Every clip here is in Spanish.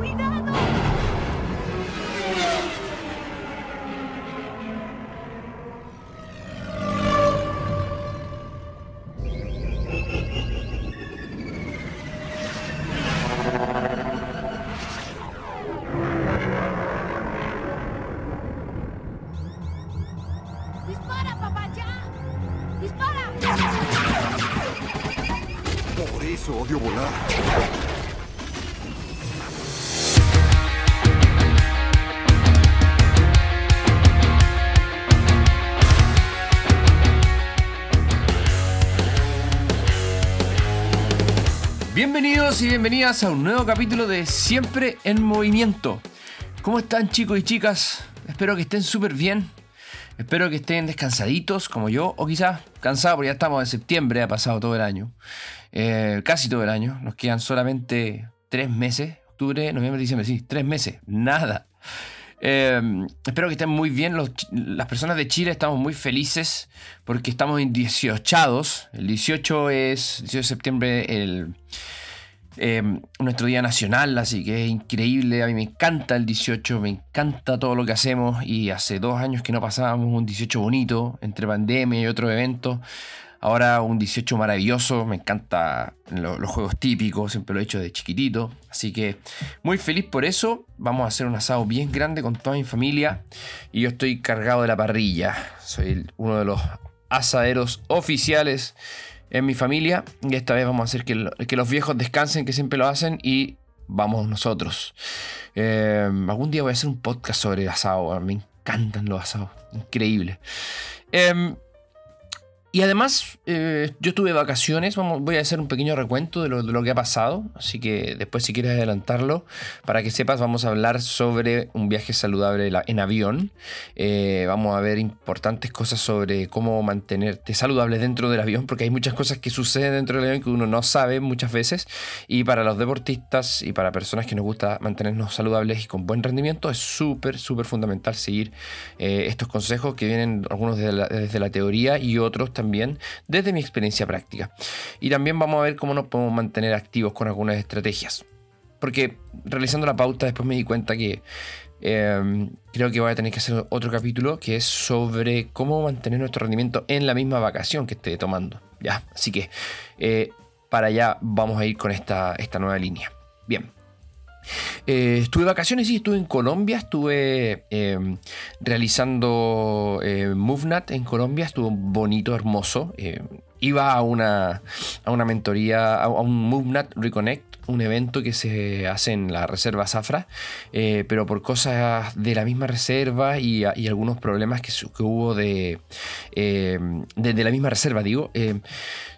¡Cuidado! Bienvenidos y bienvenidas a un nuevo capítulo de Siempre en Movimiento. ¿Cómo están chicos y chicas? Espero que estén súper bien. Espero que estén descansaditos como yo, o quizás cansados porque ya estamos en septiembre, ha pasado todo el año. Eh, casi todo el año. Nos quedan solamente tres meses. Octubre, noviembre, diciembre, sí, tres meses. Nada. Eh, espero que estén muy bien. Las personas de Chile estamos muy felices porque estamos en 18. El 18 es 18 de septiembre el, eh, nuestro día nacional, así que es increíble. A mí me encanta el 18, me encanta todo lo que hacemos y hace dos años que no pasábamos un 18 bonito entre pandemia y otros eventos. Ahora un 18 maravilloso, me encanta lo- los juegos típicos, siempre lo he hecho de chiquitito. Así que muy feliz por eso. Vamos a hacer un asado bien grande con toda mi familia. Y yo estoy cargado de la parrilla. Soy uno de los asaderos oficiales en mi familia. Y esta vez vamos a hacer que, lo- que los viejos descansen, que siempre lo hacen, y vamos nosotros. Eh, algún día voy a hacer un podcast sobre asado. Me encantan los asados. Increíble. Em, y además, eh, yo tuve vacaciones. Vamos, voy a hacer un pequeño recuento de lo, de lo que ha pasado. Así que después, si quieres adelantarlo, para que sepas, vamos a hablar sobre un viaje saludable en avión. Eh, vamos a ver importantes cosas sobre cómo mantenerte saludable dentro del avión, porque hay muchas cosas que suceden dentro del avión que uno no sabe muchas veces. Y para los deportistas y para personas que nos gusta mantenernos saludables y con buen rendimiento, es súper, súper fundamental seguir eh, estos consejos que vienen algunos desde la teoría y otros también desde mi experiencia práctica. Y también vamos a ver cómo nos podemos mantener activos con algunas estrategias. Porque realizando la pauta después me di cuenta que eh, creo que voy a tener que hacer otro capítulo que es sobre cómo mantener nuestro rendimiento en la misma vacación que esté tomando. Ya, así que eh, para allá vamos a ir con esta, esta nueva línea. Bien. Eh, estuve de vacaciones, sí, estuve en Colombia, estuve eh, realizando eh, en Colombia, estuvo bonito, hermoso. eh, iba a una, a una mentoría, a, un MoveNat Reconnect, un evento que se hace en la Reserva Zafra, eh, pero por cosas de la misma reserva y, algunos problemas que, que hubo de, eh, de, de la misma reserva, digo.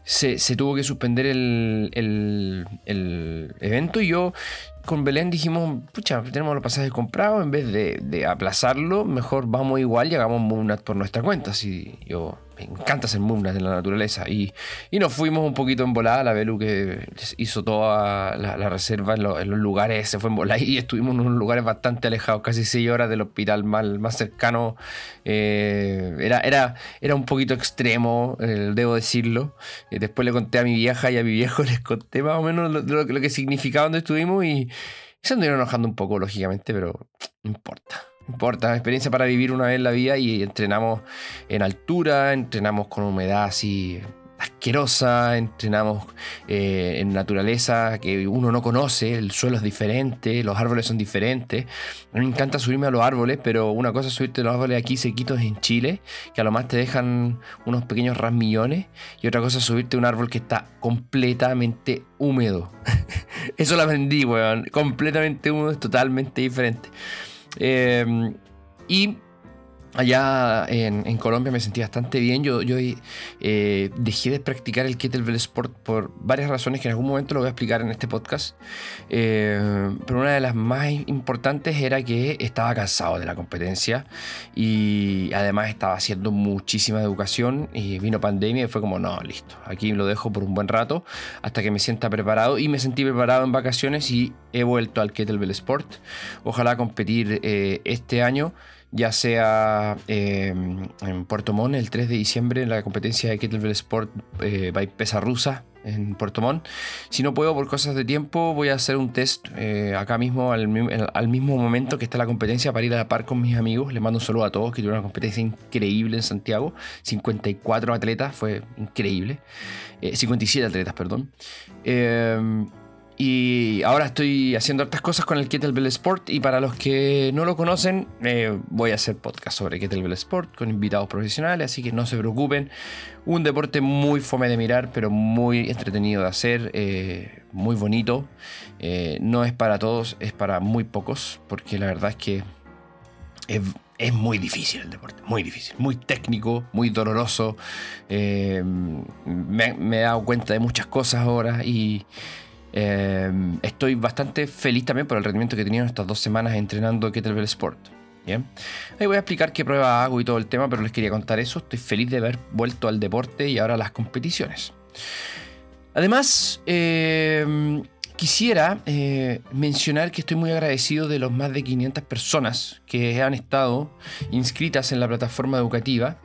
se, se tuvo que suspender el, el- el evento y yo con Belén dijimos, pucha, tenemos los pasajes comprados, en vez de, de aplazarlo, mejor vamos igual y hagamos Moonat por nuestra cuenta. Así, yo me encanta hacer Moonat en la naturaleza. Y, y nos fuimos un poquito en volada, la Belu que hizo toda la, reserva en, lo- en los lugares, se fue en volada y estuvimos en unos lugares bastante alejados, casi 6 horas del hospital más, más cercano. Eh, era, era, era un poquito extremo, eh, debo decirlo. Eh, después le conté a mi vieja y a mi viejo, les conté más o menos lo, lo lo que significaba donde estuvimos y se anduvieron enojando un poco, lógicamente, pero no importa. Importa, experiencia para vivir una vez en la vida y entrenamos en altura, entrenamos con humedad así asquerosa, entrenamos eh, en naturaleza que uno no conoce, el suelo es diferente, los árboles son diferentes. A mí me encanta subirme a los árboles, pero una cosa es subirte a los árboles aquí sequitos en Chile, que a lo más te dejan unos pequeños rasmillones, y otra cosa es subirte a un árbol que está completamente húmedo. Eso lo aprendí, weón. Completamente húmedo es totalmente diferente. Eh, y allá en, Colombia me sentí bastante bien. Yo, yo eh, dejé de practicar el kettlebell sport por varias razones que en algún momento lo voy a explicar en este podcast. Eh, pero una de las más importantes era que estaba cansado de la competencia y además estaba haciendo muchísima educación y vino pandemia y fue como, no, listo, aquí lo dejo por un buen rato hasta que me sienta preparado y me sentí preparado en vacaciones y he vuelto al kettlebell sport. Ojalá competir eh, este año ya sea eh, en Puerto Montt el 3 de diciembre en la competencia de Kettlebell Sport eh, by Pesa Rusa, en Puerto Montt. Si no puedo por cosas de tiempo, voy a hacer un test eh, acá mismo, al, mismo momento que está la competencia para ir a la par con mis amigos. Les mando un saludo a todos, que tuvieron una competencia increíble en Santiago. 54 atletas, fue increíble. 57 atletas, perdón. Y ahora estoy haciendo otras cosas con el Kettlebell Sport. Y para los que no lo conocen, eh, voy a hacer podcast sobre Kettlebell Sport con invitados profesionales. Así que no se preocupen. Un deporte muy fome de mirar, pero muy entretenido de hacer. Eh, muy bonito. Eh, no es para todos, es para muy pocos. Porque la verdad es que es, muy difícil el deporte, muy difícil, muy técnico, muy doloroso. me, he dado cuenta de muchas cosas ahora y, Em, estoy bastante feliz también por el rendimiento que he tenido en estas dos semanas entrenando Kettlebell Sport. Bien. Ahí voy a explicar qué prueba hago y todo el tema, pero les quería contar eso. Estoy feliz de haber vuelto al deporte y ahora a las competiciones. Además, em, quisiera eh, mencionar que estoy muy agradecido de los más de 500 personas que han estado inscritas en la plataforma educativa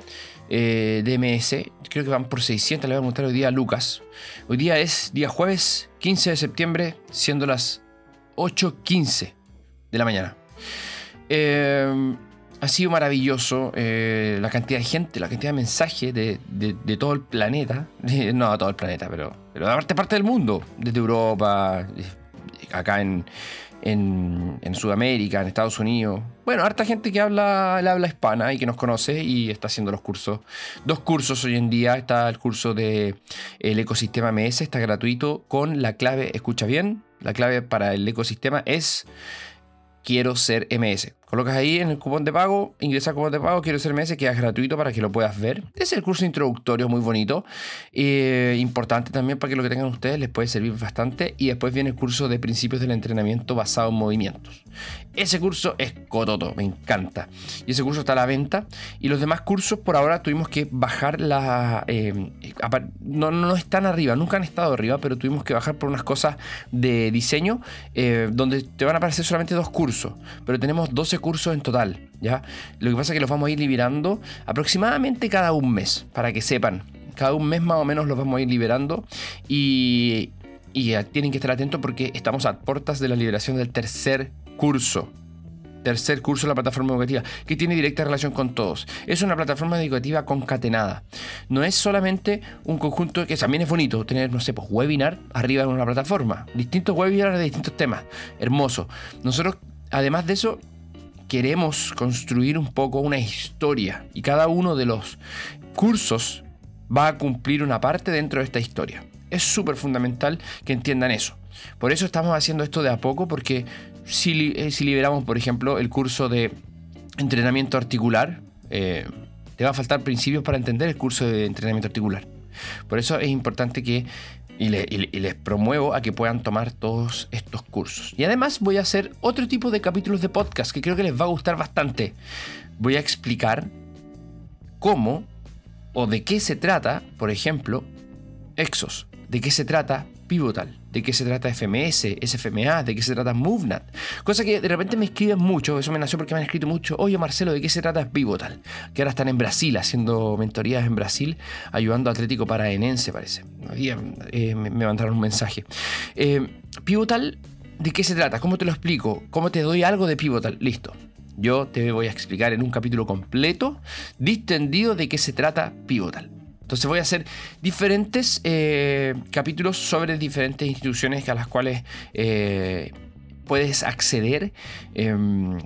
eh, DMS. Creo que van por 600, le voy a mostrar hoy día a Lucas. Hoy día es día jueves 15 de septiembre, siendo las 8.15 de la mañana. Eh, ha sido maravilloso eh, la cantidad de gente, la cantidad de mensajes de, todo el planeta. no, de todo el planeta, pero, de parte, parte del mundo. Desde Europa, acá en, en, Sudamérica, en Estados Unidos. Bueno, harta gente que habla el habla hispana y que nos conoce y está haciendo los cursos. Dos cursos hoy en día. Está el curso de ecosistema MS, está gratuito con la clave, escucha bien, la clave para el ecosistema es quiero ser MS. Colocas ahí en el cupón de pago, ingresa cupón de pago, quiero ser MS, queda gratuito para que lo puedas ver. Es el curso introductorio muy bonito, eh, importante también para que lo que tengan ustedes les puede servir bastante. Y después viene el curso de principios del entrenamiento basado en movimientos. Ese curso es cototo, me encanta. Y ese curso está a la venta. Y los demás cursos por ahora tuvimos que bajar la... Eh, no, no están arriba, nunca han estado arriba, pero tuvimos que bajar por unas cosas de diseño eh, donde te van a aparecer solamente dos cursos. Pero tenemos 12 cursos en total, ¿ya? Lo que pasa es que los vamos a ir liberando aproximadamente cada un mes, para que sepan. Cada un mes más o menos los vamos a ir liberando y, y tienen que estar atentos porque estamos a puertas de la liberación del tercer curso tercer curso de la plataforma educativa, que tiene directa relación con todos. Es una plataforma educativa concatenada. No es solamente un conjunto que también es bonito tener, no sé, pues webinar arriba de una plataforma. Distintos webinars de distintos temas. Hermoso. Nosotros, además de eso, queremos construir un poco una historia y cada uno de los cursos va a cumplir una parte dentro de esta historia. Es súper fundamental que entiendan eso. Por eso estamos haciendo esto de a poco porque si, eh, liberamos, por ejemplo, el curso de entrenamiento articular, eh, te va a faltar principios para entender el curso de entrenamiento articular. Por eso es importante que y, les promuevo a que puedan tomar todos estos cursos. Y además voy a hacer otro tipo de capítulos de podcast que creo que les va a gustar bastante. Voy a explicar cómo o de qué se trata, por ejemplo, Exos, de qué se trata Pivotal, de qué se trata FMS, SFMA, de qué se trata MoveNat. Cosa que de repente me escriben mucho, eso me nació porque me han escrito mucho, oye Marcelo, ¿de qué se trata Pivotal? Que ahora están en Brasil haciendo mentorías en Brasil, ayudando a Atlético Paraenense, parece. Eh, me, mandaron un mensaje. Eh, Pivotal, ¿de qué se trata? ¿Cómo te lo explico? ¿Cómo te doy algo de Pivotal? Listo. Yo te voy a explicar en un capítulo completo, distendido, de qué se trata Pivotal. Entonces voy a hacer diferentes eh, capítulos sobre diferentes instituciones a las cuales eh, puedes acceder. Em,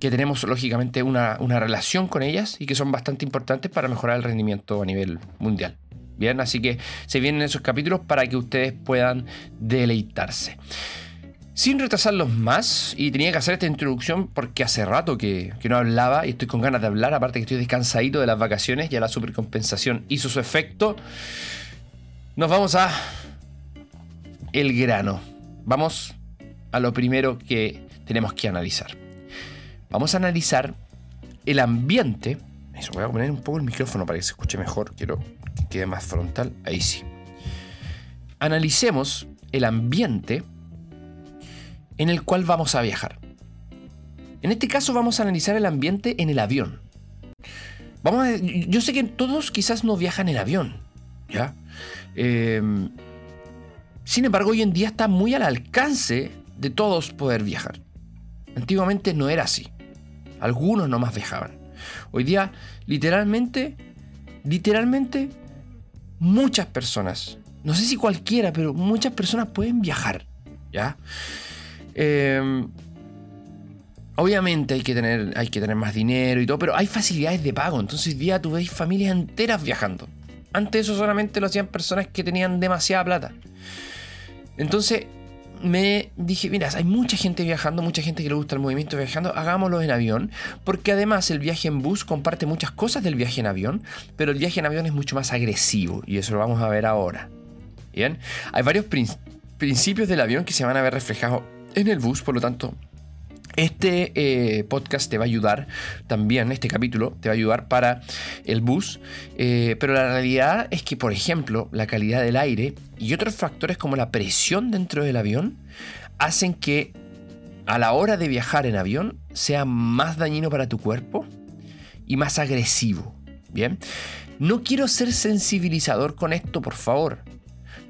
que tenemos lógicamente una, una, relación con ellas y que son bastante importantes para mejorar el rendimiento a nivel mundial. Bien, así que se vienen esos capítulos para que ustedes puedan deleitarse. Sin retrasarlos más, y tenía que hacer esta introducción porque hace rato que, no hablaba y estoy con ganas de hablar, aparte que estoy descansadito de las vacaciones, ya la supercompensación hizo su efecto. Nos vamos a el grano. Vamos a lo primero que tenemos que analizar. Vamos a analizar el ambiente. Eso, voy a poner un poco el micrófono para que se escuche mejor. Quiero que quede más frontal. Ahí sí. Analicemos el ambiente en el cual vamos a viajar. En este caso vamos a analizar el ambiente en el avión. Vamos yo sé que todos quizás no viajan en avión, ¿ya? Em, Sin embargo, hoy en día está muy al alcance de todos poder viajar. Antiguamente no era así. Algunos nomás viajaban. Hoy día, literalmente, literalmente, muchas personas, no sé si cualquiera, pero muchas personas pueden viajar. ¿Ya? Em, obviamente hay que, tener, hay que tener más dinero y todo, pero hay facilidades de pago. Entonces, día tú ves familias enteras viajando. Antes eso solamente lo hacían personas que tenían demasiada plata. Entonces, me dije, mira, hay mucha gente viajando, mucha gente que le gusta el movimiento viajando, hagámoslo en avión, porque además el viaje en bus comparte muchas cosas del viaje en avión, pero el viaje en avión es mucho más agresivo y eso lo vamos a ver ahora. Bien, hay varios principios del avión que se van a ver reflejados en el bus, por lo tanto, este eh, podcast te va a ayudar también, este capítulo te va a ayudar para el bus, eh, pero la realidad es que, por ejemplo, la calidad del aire y otros factores como la presión dentro del avión hacen que a la hora de viajar en avión sea más dañino para tu cuerpo y más agresivo. Bien, no quiero ser sensibilizador con esto, por favor.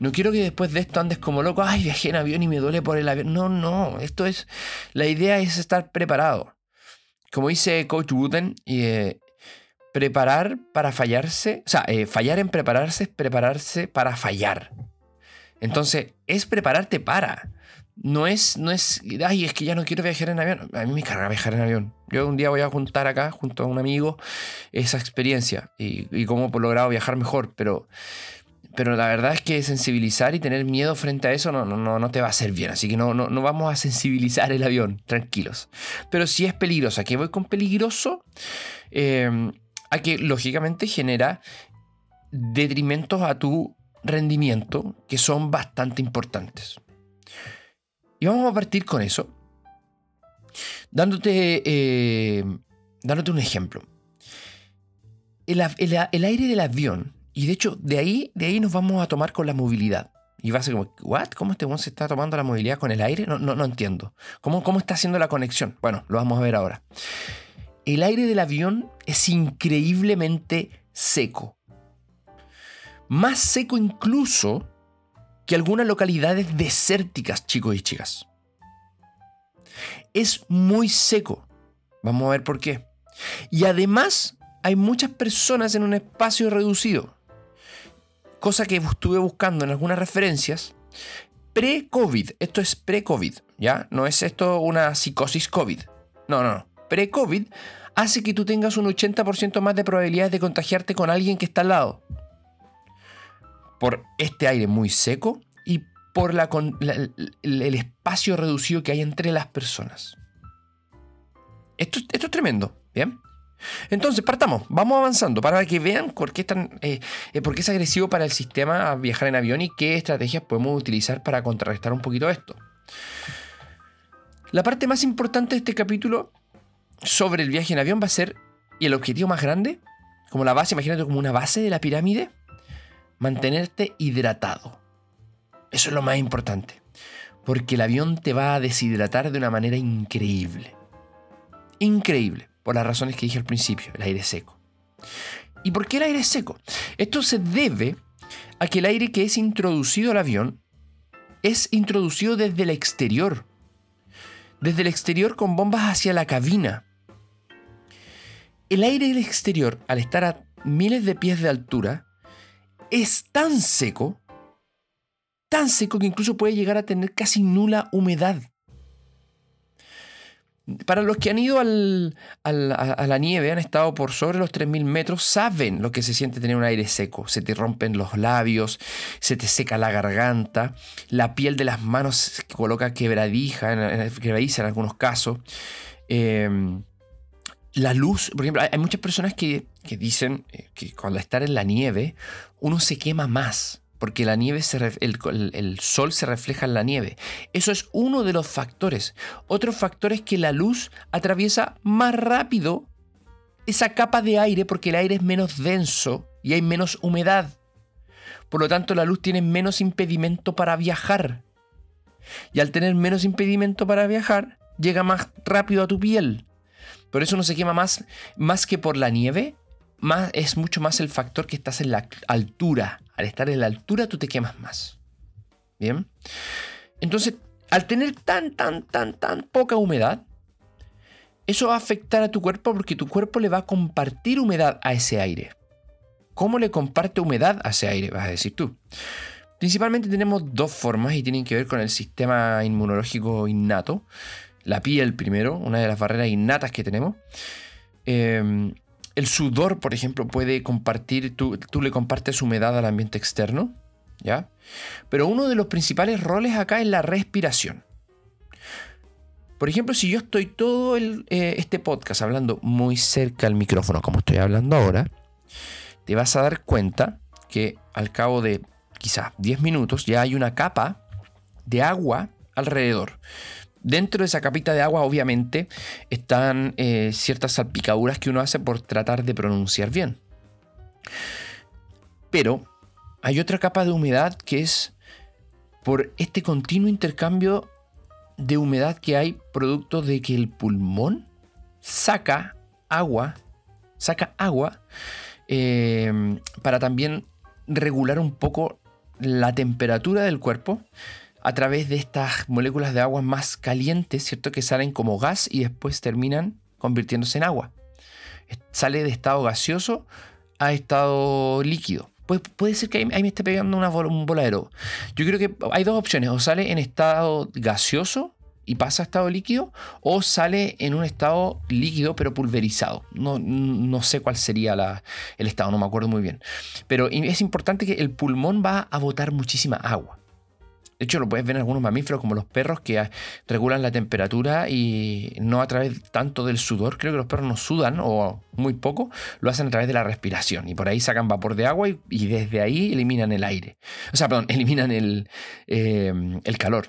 No quiero que después de esto andes como loco, ay, viajé en avión y me duele por el avión. No, no, esto es, la idea es estar preparado. Como dice Coach Wooden, eh, preparar para fallarse, o sea, eh, fallar en prepararse es prepararse para fallar. Entonces, es prepararte para. No es, no es, ay, es que ya no quiero viajar en avión. A mí me carga viajar en avión. Yo un día voy a juntar acá, junto a un amigo, esa experiencia y, y cómo he logrado viajar mejor. Pero, pero la verdad es que sensibilizar y tener miedo frente a eso no, no, no te va a hacer bien. Así que no, no, no vamos a sensibilizar el avión, tranquilos. Pero si es peligroso. ¿A qué voy con peligroso? Em, a que lógicamente genera detrimentos a tu rendimiento que son bastante importantes. Y vamos a partir con eso, dándote, eh, dándote un ejemplo. el aire del avión y de hecho, de ahí, de ahí nos vamos a tomar con la movilidad. Y va a ser como, ¿what? ¿Cómo este se está tomando la movilidad con el aire? No, no, no entiendo. ¿Cómo, ¿Cómo está haciendo la conexión? Bueno, lo vamos a ver ahora. El aire del avión es increíblemente seco. Más seco incluso que algunas localidades desérticas, chicos y chicas. Es muy seco. Vamos a ver por qué. Y además hay muchas personas en un espacio reducido cosa que estuve buscando en algunas referencias, pre-COVID, esto es pre-COVID, ¿ya? No es esto una psicosis COVID. No, no, no. Pre-COVID hace que tú tengas un 80% más de probabilidades de contagiarte con alguien que está al lado. Por este aire muy seco y por la, el, espacio reducido que hay entre las personas. Esto, esto es tremendo, ¿bien? Entonces, partamos, vamos avanzando para que vean por qué, eh, eh, por qué es agresivo para el sistema viajar en avión y qué estrategias podemos utilizar para contrarrestar un poquito esto. La parte más importante de este capítulo sobre el viaje en avión va a ser, y el objetivo más grande, como la base, imagínate como una base de la pirámide, mantenerte hidratado. Eso es lo más importante, porque el avión te va a deshidratar de una manera increíble. Increíble por las razones que dije al principio, el aire seco. ¿Y por qué el aire seco? Esto se debe a que el aire que es introducido al avión es introducido desde el exterior. Desde el exterior con bombas hacia la cabina. El aire del exterior, al estar a miles de pies de altura, es tan seco, tan seco que incluso puede llegar a tener casi nula humedad. Para los que han ido a, la nieve, han estado por sobre los 3.000 metros, saben lo que se siente tener un aire seco. Se te rompen los labios, se te seca la garganta, la piel de las manos se coloca quebradija, quebradiza en algunos casos. Em, la luz, por ejemplo, hay, muchas personas que, que dicen eh, que cuando estar en la nieve uno se quema más porque la nieve el, sol se refleja en la nieve. Eso es uno de los factores. Otro factor es que la luz atraviesa más rápido esa capa de aire porque el aire es menos denso y hay menos humedad. Por lo tanto, la luz tiene menos impedimento para viajar. Y al tener menos impedimento para viajar, llega más rápido a tu piel. Por eso no se quema más, más que por la nieve, más, es mucho más el factor que estás en la altura. Al estar en la altura tú te quemas más. Bien. Entonces, al tener tan, tan, tan, tan poca humedad, eso va a afectar a tu cuerpo porque tu cuerpo le va a compartir humedad a ese aire. ¿Cómo le comparte humedad a ese aire? Vas a decir tú. Principalmente tenemos dos formas y tienen que ver con el sistema inmunológico innato. La piel primero, una de las barreras innatas que tenemos. Em, el sudor, por ejemplo, puede compartir, tú, le compartes humedad al ambiente externo, ¿ya? Pero uno de los principales roles acá es la respiración. Por ejemplo, si yo estoy todo el, eh, este podcast hablando muy cerca al micrófono, como estoy hablando ahora, te vas a dar cuenta que al cabo de quizás 10 minutos ya hay una capa de agua alrededor. Dentro de esa capita de agua, obviamente, están eh, ciertas salpicaduras que uno hace por tratar de pronunciar bien. Pero hay otra capa de humedad que es por este continuo intercambio de humedad que hay producto de que el pulmón saca agua, saca agua eh, para también regular un poco la temperatura del cuerpo a través de estas moléculas de agua más calientes, ¿cierto? Que salen como gas y después terminan convirtiéndose en agua. Sale de estado gaseoso a estado líquido. Puede, puede ser que ahí, me esté pegando una, un voladero. Yo creo que hay dos opciones. O sale en estado gaseoso y pasa a estado líquido, o sale en un estado líquido pero pulverizado. No, sé cuál sería el estado, no me acuerdo muy bien. Pero es importante que el pulmón va a botar muchísima agua. De hecho, lo puedes ver en algunos mamíferos como los perros que regulan la temperatura y no a través tanto del sudor. Creo que los perros no sudan o muy poco, lo hacen a través de la respiración y por ahí sacan vapor de agua y, desde ahí eliminan el aire. O sea, perdón, eliminan el, eh, el calor.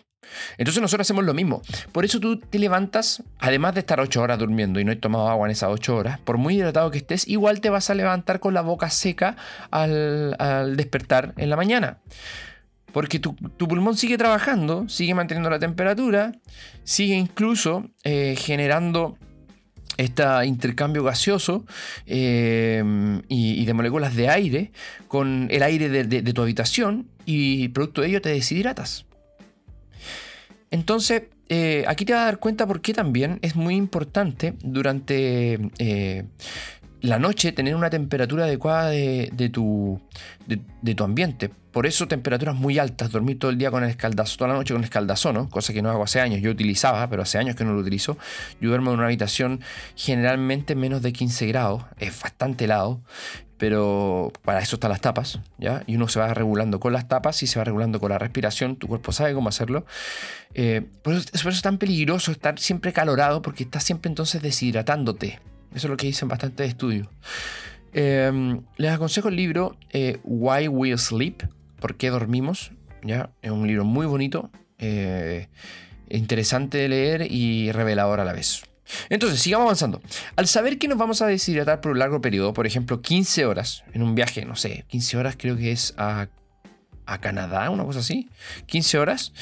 Entonces nosotros hacemos lo mismo. Por eso tú te levantas, además de estar 8 horas durmiendo y no he tomado agua en esas 8 horas, por muy hidratado que estés, igual te vas a levantar con la boca seca al despertar en la mañana. Porque tu, pulmón sigue trabajando, sigue manteniendo la temperatura, sigue incluso eh, generando este intercambio gaseoso eh, y, de moléculas de aire con el aire de, tu habitación y producto de ello te deshidratas. Entonces, eh, aquí te vas a dar cuenta por qué también es muy importante durante la noche tener una temperatura adecuada de, tu, ambiente. Por eso temperaturas muy altas, dormir todo el día con el escaldazo, toda la noche con el escaldazo, ¿no? cosa que no hago hace años. Yo utilizaba, pero hace años que no lo utilizo. Yo duermo en una habitación generalmente menos de 15 grados, es bastante helado, pero para eso están las tapas, ¿ya? Y uno se va regulando con las tapas y se va regulando con la respiración, tu cuerpo sabe cómo hacerlo. Eh, por, por, eso, es tan peligroso estar siempre calorado, porque estás siempre entonces deshidratándote. Eso es lo que dicen bastantes estudios. Em, les aconsejo el libro eh, Why We Sleep, ¿Por qué dormimos? ¿Ya? Es un libro muy bonito, eh, interesante de leer y revelador a la vez. Entonces, sigamos avanzando. Al saber que nos vamos a deshidratar por un largo periodo, por ejemplo, 15 horas en un viaje, no sé, 15 horas creo que es a, a Canadá, una cosa así, 15 horas,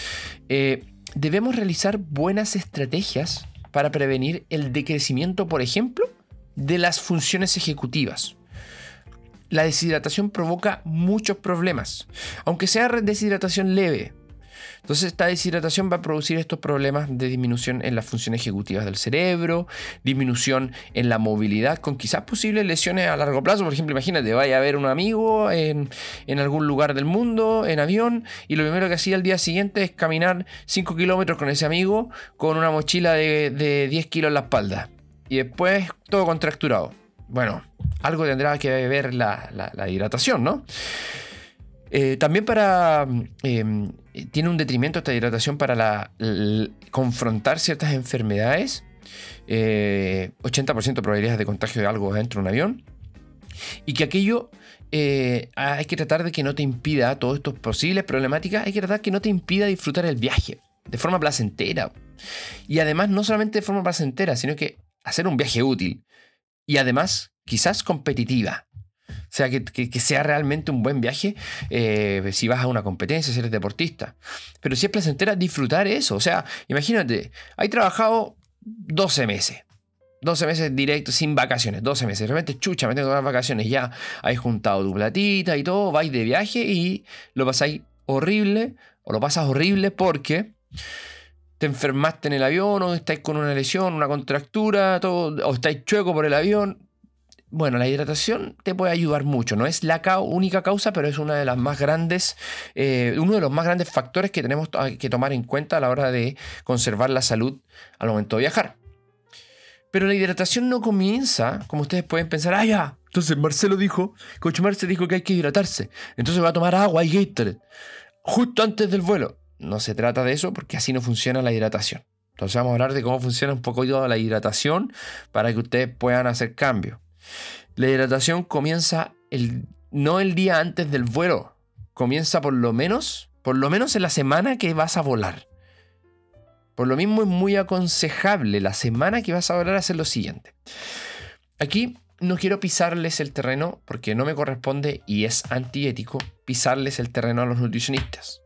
eh, debemos realizar buenas estrategias para prevenir el decrecimiento, por ejemplo, de las funciones ejecutivas. La deshidratación provoca muchos problemas, aunque sea deshidratación leve. Entonces esta deshidratación va a producir estos problemas de disminución en las funciones ejecutivas del cerebro, disminución en la movilidad, con quizás posibles lesiones a largo plazo. Por ejemplo, imagínate, vaya a ver un amigo en, algún lugar del mundo, en avión, y lo primero que hacía al día siguiente es caminar 5 kilómetros con ese amigo con una mochila de, de 10 kilos en la espalda y después todo contracturado. Bueno, algo tendrá que ver la, hidratación, ¿no? Eh, también para. Em, tiene un detrimento esta hidratación para la, confrontar ciertas enfermedades. 80% eh, de probabilidades de contagio de algo dentro de un avión. Y que aquello eh, hay que tratar de que no te impida, todos estos posibles problemáticas, hay que tratar que no te impida disfrutar el viaje de forma placentera. Y además, no solamente de forma placentera, sino que hacer un viaje útil y además quizás competitiva. O sea, que, sea realmente un buen viaje eh, si vas a una competencia, si eres deportista. Pero si es placentera, disfrutar eso. O sea, imagínate, hay trabajado 12 meses. 12 meses directos, sin vacaciones, 12 meses. De repente, chucha, me tengo las vacaciones. Ya hay juntado tu platita y todo, vais de viaje y lo pasáis horrible o lo pasas horrible porque te enfermaste en el avión o estáis con una lesión, una contractura, todo, o estáis chueco por el avión. Bueno, la hidratación te puede ayudar mucho. No es la única causa, pero es una de las más grandes, eh, uno de los más grandes factores que tenemos que tomar en cuenta a la hora de conservar la salud al momento de viajar. Pero la hidratación no comienza, como ustedes pueden pensar, ah, ya. Entonces Marcelo dijo, Coach Marcelo dijo que hay que hidratarse. Entonces va a tomar agua y Gatorade. Justo antes del vuelo. No se trata de eso porque así no funciona la hidratación. Entonces vamos a hablar de cómo funciona un poco la hidratación para que ustedes puedan hacer cambio. La hidratación comienza no el día antes del vuelo. Comienza por lo menos, por lo menos en la semana que vas a volar. Por lo mismo es muy aconsejable la semana que vas a volar hacer lo siguiente. Aquí no quiero pisarles el terreno porque no me corresponde y es antiético pisarles el terreno a los nutricionistas.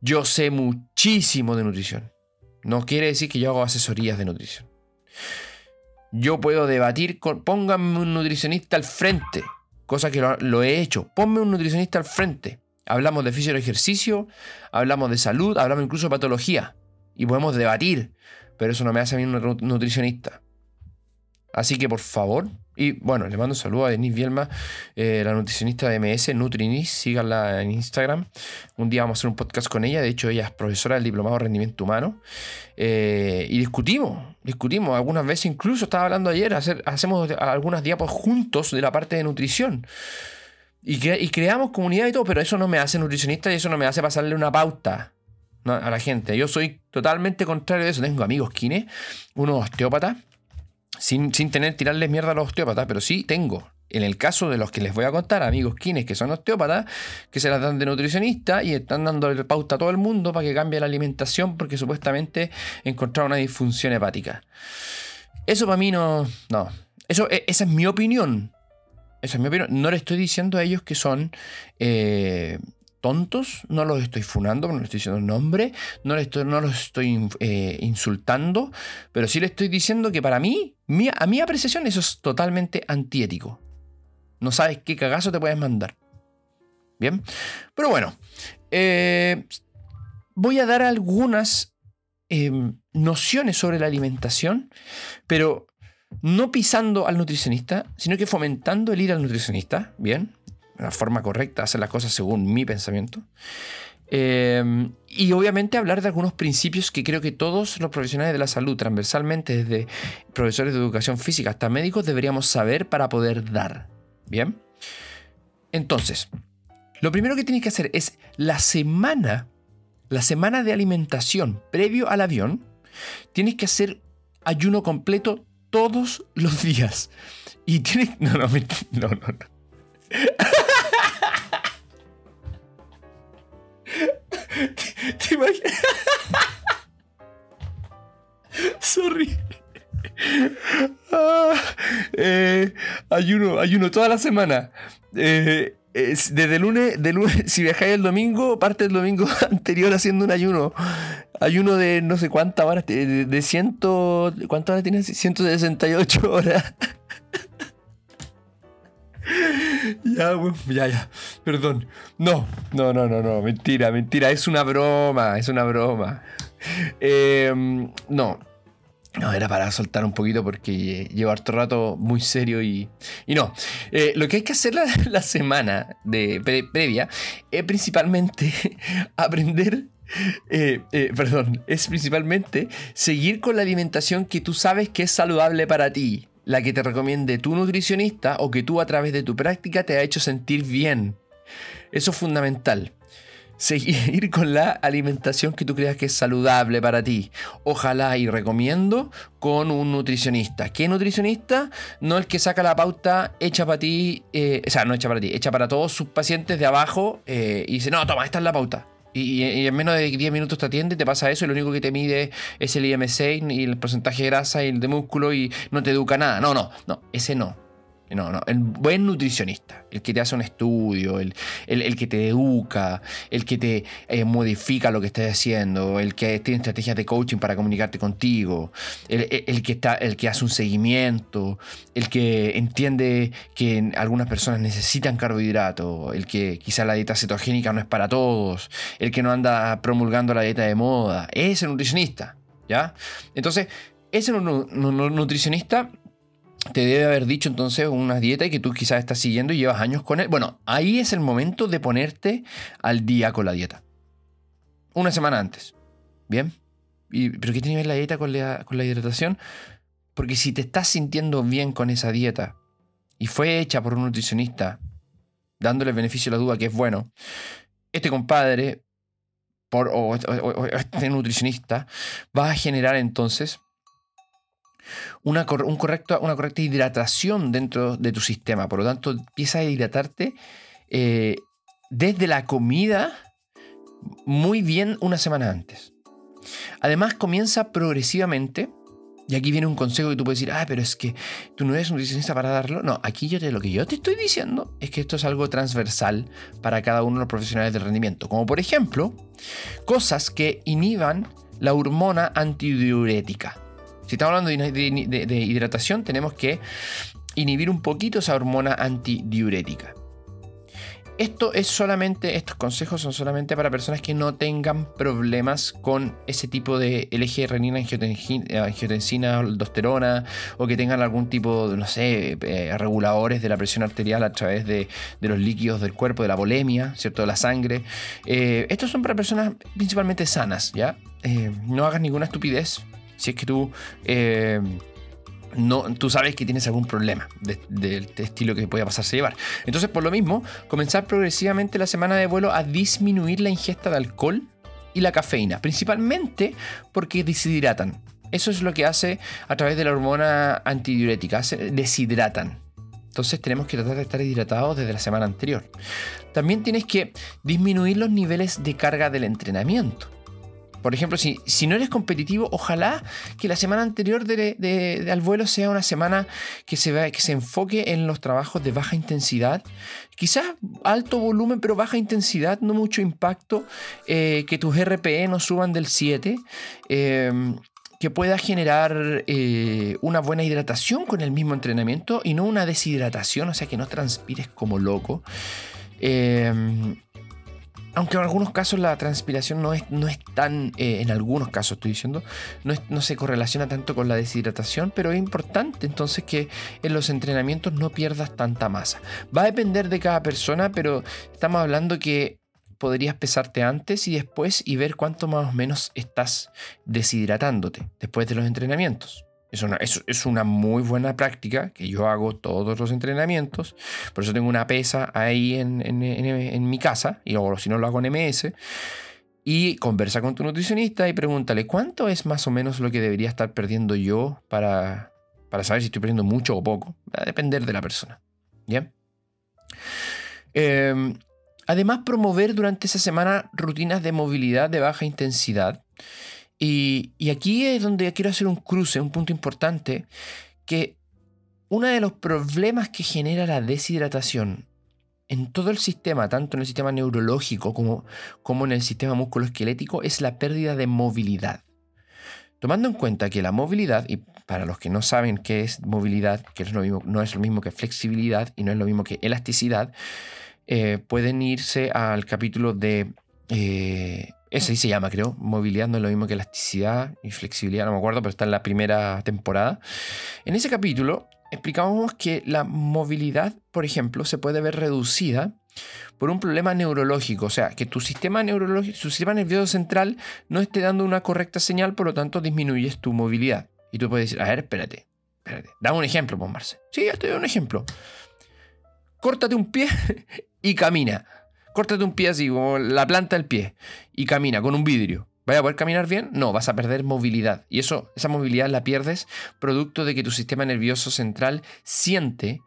Yo sé muchísimo de nutrición. No quiere decir que yo hago asesorías de nutrición. Yo puedo debatir con... Pónganme un nutricionista al frente. Cosa que lo, he hecho. Ponme un nutricionista al frente. Hablamos de físico ejercicio, hablamos de salud, hablamos incluso de patología y podemos debatir, pero eso no me hace a mí un nutricionista. Así que por favor, y bueno, le mando un saludo a Denise Bielma, eh, la nutricionista de MS, Nutrinis, síganla en Instagram. Un día vamos a hacer un podcast con ella, de hecho ella es profesora del Diplomado de Rendimiento Humano. Eh, y discutimos, discutimos, algunas veces incluso estaba hablando ayer, hacer, hacemos algunas diapos juntos de la parte de nutrición. Y, creamos comunidad y todo, pero eso no me hace nutricionista y eso no me hace pasarle una pauta a la gente. Yo soy totalmente contrario de eso. Tengo amigos kines, unos osteópatas, sin, sin tener tirarles mierda a los osteópatas, pero sí tengo. En el caso de los que les voy a contar, amigos kines que son osteópatas, que se las dan de nutricionista y están dando pauta a todo el mundo para que cambie la alimentación porque supuestamente encontraron una disfunción hepática. Eso para mí no. No. Eso, e, esa es mi opinión. Esa es mi opinión. No le estoy diciendo a ellos que son eh, tontos, no los estoy funando, no les estoy diciendo nombre, no, estoy, no los estoy eh, insultando, pero sí les estoy diciendo que para mí, a mi apreciación, eso es totalmente antiético. No sabes qué cagazo te puedes mandar. Bien, pero bueno, eh, voy a dar algunas em, nociones sobre la alimentación, pero no pisando al nutricionista, sino que fomentando el ir al nutricionista, bien, la forma correcta, hacer las cosas según mi pensamiento. Em, y obviamente hablar de algunos principios que creo que todos los profesionales de la salud, transversalmente, desde profesores de educación física hasta médicos, deberíamos saber para poder dar. Bien. Entonces, lo primero que tienes que hacer es la semana, la semana de alimentación previo al avión, tienes que hacer ayuno completo todos los días. Y tienes... No, no, no, no. no. ¿Te, imaginas? Sorry. Ah, eh, ayuno, ayuno toda la semana. Eh, desde lunes, de lunes, si viajáis el domingo, parte del domingo anterior haciendo un ayuno. Ayuno de no sé cuántas horas, de, de ciento. ¿Cuántas horas tienes? 168 horas. ya, ya, ya. Perdón. No, no, no, no, no. Mentira, mentira. Es una broma, es una broma. Em, no. No, era para soltar un poquito porque llevo harto rato muy serio y, y no. Eh, lo que hay que hacer la, semana de, previa es principalmente aprender eh, eh, perdón, es principalmente seguir con la alimentación que tú sabes que es saludable para ti la que te recomiende tu nutricionista o que tú a través de tu práctica te ha hecho sentir bien. Eso es fundamental. Seguir con la alimentación que tú creas que es saludable para ti. Ojalá y recomiendo con un nutricionista. ¿Qué nutricionista? No el que saca la pauta hecha para ti, eh, o sea, no hecha para ti, hecha para todos sus pacientes de abajo eh, y dice, no, toma, esta es la pauta. Y, en menos de 10 minutos te atiende, te pasa eso y lo único que te mide es el IMC y el porcentaje de grasa y el de músculo y no te educa nada. No, no, no, ese no. No, no, el buen nutricionista, el que te hace un estudio, el, el, que te educa, el que te eh, modifica lo que estás haciendo, el que tiene estrategias de coaching para comunicarte contigo, el, que, está, el que hace un seguimiento, el que entiende que algunas personas necesitan carbohidratos, el que quizá la dieta cetogénica no es para todos, el que no anda promulgando la dieta de moda, es el nutricionista, ¿ya? Entonces, ese nutricionista te debe haber dicho entonces una dieta que tú quizás estás siguiendo y llevas años con él. Bueno, ahí es el momento de ponerte al día con la dieta. Una semana antes. ¿Bien? ¿Pero qué tiene que ver la dieta con la, con la hidratación? Porque si te estás sintiendo bien con esa dieta y fue hecha por un nutricionista, dándole el beneficio de la duda que es bueno, este compadre por, o este nutricionista va a generar entonces una, un correcto, una correcta hidratación dentro de tu sistema. Por lo tanto, empieza a hidratarte eh, desde la comida muy bien una semana antes. Además, comienza progresivamente. Y aquí viene un consejo que tú puedes decir, ah, pero es que tú no eres nutricionista para darlo. No, aquí yo te, lo que yo te estoy diciendo es que esto es algo transversal para cada uno de los profesionales del rendimiento. Como por ejemplo, cosas que inhiban la hormona antidiurética. Si estamos hablando de, hidratación, tenemos que inhibir un poquito esa hormona antidiurética. Esto es solamente, estos consejos son solamente para personas que no tengan problemas con ese tipo de LG renina, angiotensina, aldosterona, o que tengan algún tipo de, no sé, eh, reguladores de la presión arterial a través de, los líquidos del cuerpo, de la bolemia, ¿cierto? De la sangre. Eh, estos son para personas principalmente sanas, ¿ya? Eh, no hagas ninguna estupidez si es que tú, eh, no, tú sabes que tienes algún problema del estilo que pueda pasarse a llevar. Entonces, por lo mismo, comenzar progresivamente la semana de vuelo a disminuir la ingesta de alcohol y la cafeína, principalmente porque deshidratan. Eso es lo que hace a través de la hormona antidiurética, deshidratan. Entonces tenemos que tratar de estar hidratados desde la semana anterior. También tienes que disminuir los niveles de carga del entrenamiento. Por ejemplo, si, si no eres competitivo, ojalá que la semana anterior al vuelo sea una semana que se, que se enfoque en los trabajos de baja intensidad. Quizás alto volumen, pero baja intensidad, no mucho impacto. Eh, que tus RPE no suban del 7. Em, que pueda generar eh, una buena hidratación con el mismo entrenamiento y no una deshidratación, o sea, que no transpires como loco. Eh, aunque en algunos casos la transpiración no es, no es tan, eh, en algunos casos estoy diciendo, no, no, se correlaciona tanto con la deshidratación, pero es importante entonces que en los entrenamientos no pierdas tanta masa. Va a depender de cada persona, pero estamos hablando que podrías pesarte antes y después y ver cuánto más o menos estás deshidratándote después de los entrenamientos. Es una, es, una, muy buena práctica que yo hago todos los entrenamientos. Por eso tengo una pesa ahí en, mi casa, y luego si no lo hago en MS. Y conversa con tu nutricionista y pregúntale cuánto es más o menos lo que debería estar perdiendo yo para, para saber si estoy perdiendo mucho o poco. Va a depender de la persona. ¿Ya? Em, además, promover durante esa semana rutinas de movilidad de baja intensidad y, aquí es donde quiero hacer un cruce, un punto importante, que uno de los problemas que genera la deshidratación en todo el sistema, tanto en el sistema neurológico como, en el sistema musculoesquelético, es la pérdida de movilidad. Tomando en cuenta que la movilidad, y para los que no saben qué es movilidad, que no es lo mismo que flexibilidad y no es lo mismo que elasticidad, eh, pueden irse al capítulo de eh, ese sí se llama, creo. Movilidad no es lo mismo que elasticidad y flexibilidad, no me acuerdo, pero está en la primera temporada. En ese capítulo explicamos que la movilidad, por ejemplo, se puede ver reducida por un problema neurológico, o sea, que tu sistema neurológico, tu sistema nervioso central no esté dando una correcta señal, por lo tanto disminuyes tu movilidad. Y tú puedes decir, a ver, espérate, espérate, dame un ejemplo, pues Marce. Sí, ya te doy un ejemplo. Córtate un pie y camina córtate un pie así, como la planta del pie, y camina con un vidrio. ¿Vaya a poder caminar bien? No, vas a perder movilidad. Y eso, esa movilidad la pierdes producto de que tu sistema nervioso central siente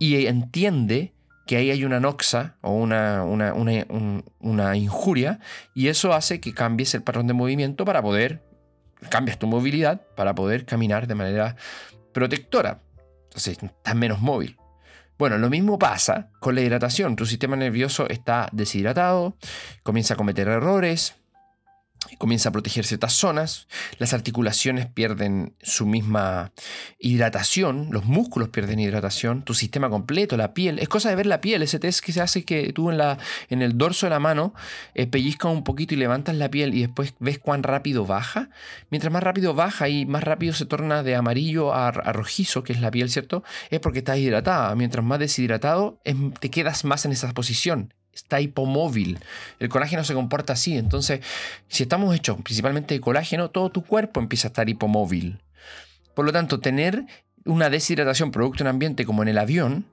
y entiende que ahí hay una noxa o una, una, una, injuria y eso hace que cambies el patrón de movimiento para poder, cambias tu movilidad para poder caminar de manera protectora. Entonces, estás menos móvil. Bueno, lo mismo pasa con la hidratación. Tu sistema nervioso está deshidratado, comienza a cometer errores, comienza a proteger ciertas zonas, las articulaciones pierden su misma hidratación, los músculos pierden hidratación, tu sistema completo, la piel, es cosa de ver la piel, ese test que se hace que tú en, la, en el dorso de la mano eh, pellizcas un poquito y levantas la piel y después ves cuán rápido baja, mientras más rápido baja y más rápido se torna de amarillo a, rojizo, que es la piel, ¿cierto? Es porque estás hidratada, mientras más deshidratado te quedas más en esa posición, está hipomóvil. El colágeno se comporta así. Entonces, si estamos hechos principalmente de colágeno, todo tu cuerpo empieza a estar hipomóvil. Por lo tanto, tener una deshidratación producto de un ambiente como en el avión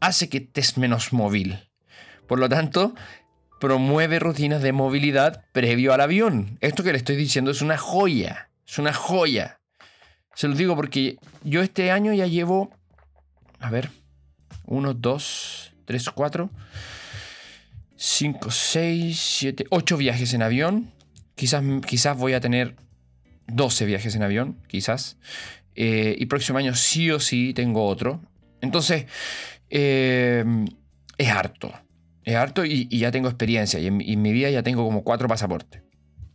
hace que estés menos móvil. Por lo tanto, promueve rutinas de movilidad previo al avión. Esto que le estoy diciendo es una joya. Es una joya. Se lo digo porque yo este año ya llevo, a ver, uno, dos, tres, cuatro 5, 6, 7, 8 viajes en avión. Quizás, quizás voy a tener 12 viajes en avión, quizás. Eh, y próximo año sí o sí tengo otro. Entonces, eh, es harto. Es harto y, ya tengo experiencia. Y en, mi vida ya tengo como cuatro pasaportes.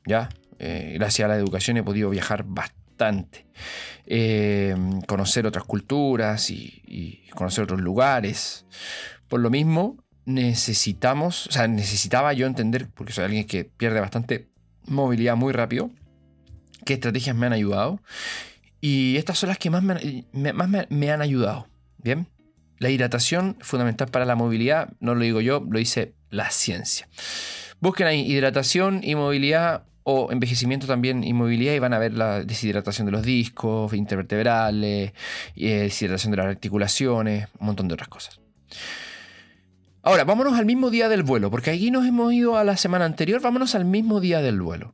¿Ya? Eh, gracias a la educación he podido viajar bastante. conocer otras culturas y conocer otros lugares. Por lo mismo, necesitamos, o sea, necesitaba yo entender, porque soy alguien que pierde bastante movilidad muy rápido, qué estrategias me han ayudado. Y estas son las que más me, han ayudado. Bien, la hidratación fundamental para la movilidad, no lo digo yo, lo dice la ciencia. Busquen ahí hidratación y movilidad o envejecimiento también y movilidad y van a ver la deshidratación de los discos, intervertebrales, eh, deshidratación de las articulaciones, un montón de otras cosas. Ahora, vámonos al mismo día del vuelo, porque aquí nos hemos ido a la semana anterior, vámonos al mismo día del vuelo.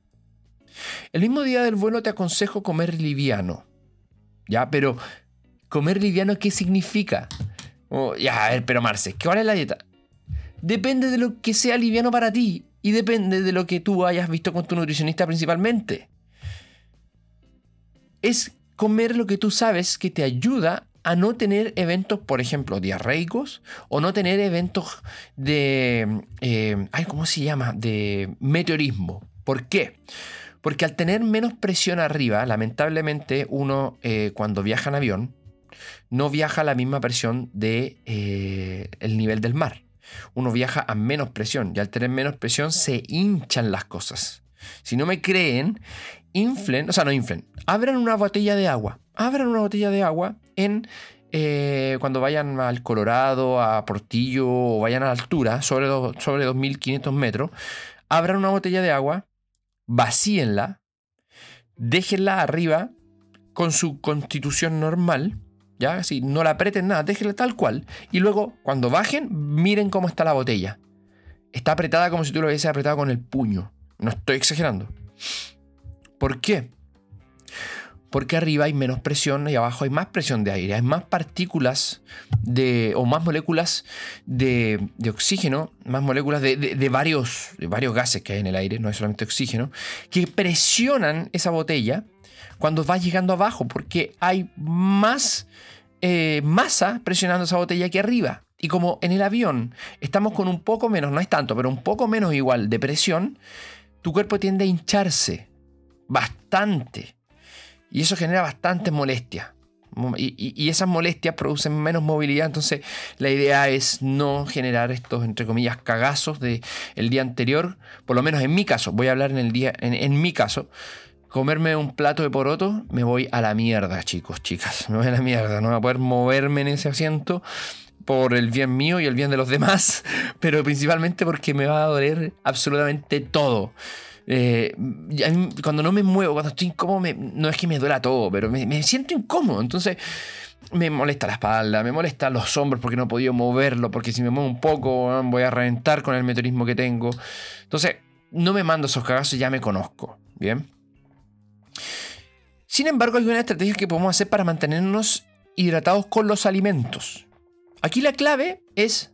El mismo día del vuelo te aconsejo comer liviano. Ya, pero comer liviano, ¿qué significa? Oh, ya, a ver, pero Marce, ¿cuál es la dieta? Depende de lo que sea liviano para ti y depende de lo que tú hayas visto con tu nutricionista principalmente. Es comer lo que tú sabes que te ayuda a no tener eventos, por ejemplo, diarreicos o no tener eventos de, eh, ¿cómo se llama? De meteorismo. ¿Por qué? Porque al tener menos presión arriba, lamentablemente uno eh, cuando viaja en avión no viaja a la misma presión de eh, el nivel del mar. Uno viaja a menos presión y al tener menos presión se hinchan las cosas. Si no me creen, inflen, o sea, no inflen, abran una botella de agua, abran una botella de agua en eh, cuando vayan al Colorado, a Portillo o vayan a la altura, sobre, sobre 2.500 metros, abran una botella de agua, vacíenla, déjenla arriba con su constitución normal, ¿ya? Así, no la aprieten nada, déjenla tal cual. Y luego, cuando bajen, miren cómo está la botella. Está apretada como si tú lo hubieses apretado con el puño. No estoy exagerando. ¿Por qué? Porque arriba hay menos presión y abajo hay más presión de aire, hay más partículas de, o más moléculas de, oxígeno, más moléculas de, varios, de varios gases que hay en el aire, no es solamente oxígeno, que presionan esa botella cuando va llegando abajo, porque hay más eh, masa presionando esa botella que arriba. Y como en el avión estamos con un poco menos, no es tanto, pero un poco menos igual de presión, tu cuerpo tiende a hincharse bastante. Y eso genera bastante molestia. Y, esas molestias producen menos movilidad. Entonces, la idea es no generar estos, entre comillas, cagazos del el día anterior. Por lo menos en mi caso, voy a hablar en el día, en, mi caso. Comerme un plato de poroto, me voy a la mierda, chicos, chicas. Me voy a la mierda. No voy a poder moverme en ese asiento por el bien mío y el bien de los demás, pero principalmente porque me va a doler absolutamente todo. Eh, cuando no me muevo, cuando estoy incómodo, no es que me duela todo, pero me, siento incómodo. Entonces me molesta la espalda, me molesta los hombros porque no he podido moverlo, porque si me muevo un poco voy a reventar con el meteorismo que tengo. Entonces, no me mando esos cagazos, ya me conozco. Bien. Sin embargo, hay una estrategia que podemos hacer para mantenernos hidratados con los alimentos. Aquí la clave es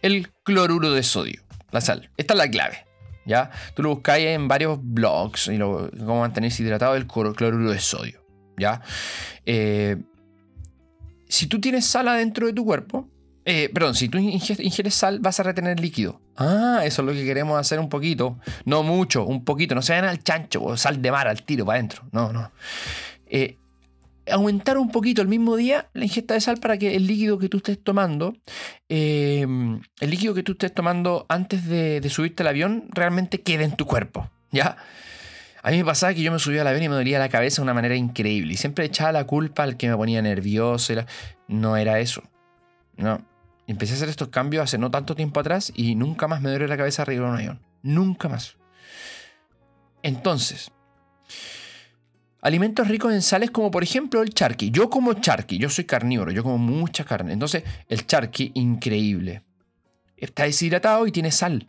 el cloruro de sodio, la sal. Esta es la clave. ¿Ya? Tú lo buscáis en varios blogs y lo, cómo mantenerse hidratado el cloruro de sodio, ¿ya? Eh, si tú tienes sal adentro de tu cuerpo, eh, perdón, si tú ingieres sal, vas a retener líquido. Ah, eso es lo que queremos hacer un poquito. No mucho, un poquito. No se vayan al chancho o sal de mar al tiro para adentro. No, no. Eh, aumentar un poquito el mismo día la ingesta de sal para que el líquido que tú estés tomando, em, el líquido que tú estés tomando antes de, de, subirte al avión, realmente quede en tu cuerpo. ¿Ya? A mí me pasaba que yo me subía al avión y me dolía la cabeza de una manera increíble. Y siempre echaba la culpa al que me ponía nervioso. No era eso. No. Empecé a hacer estos cambios hace no tanto tiempo atrás y nunca más me duele la cabeza arriba de un avión. Nunca más. Entonces, alimentos ricos en sales como por ejemplo el charqui. Yo como charqui, yo soy carnívoro, yo como mucha carne. Entonces, el charqui, increíble. Está deshidratado y tiene sal.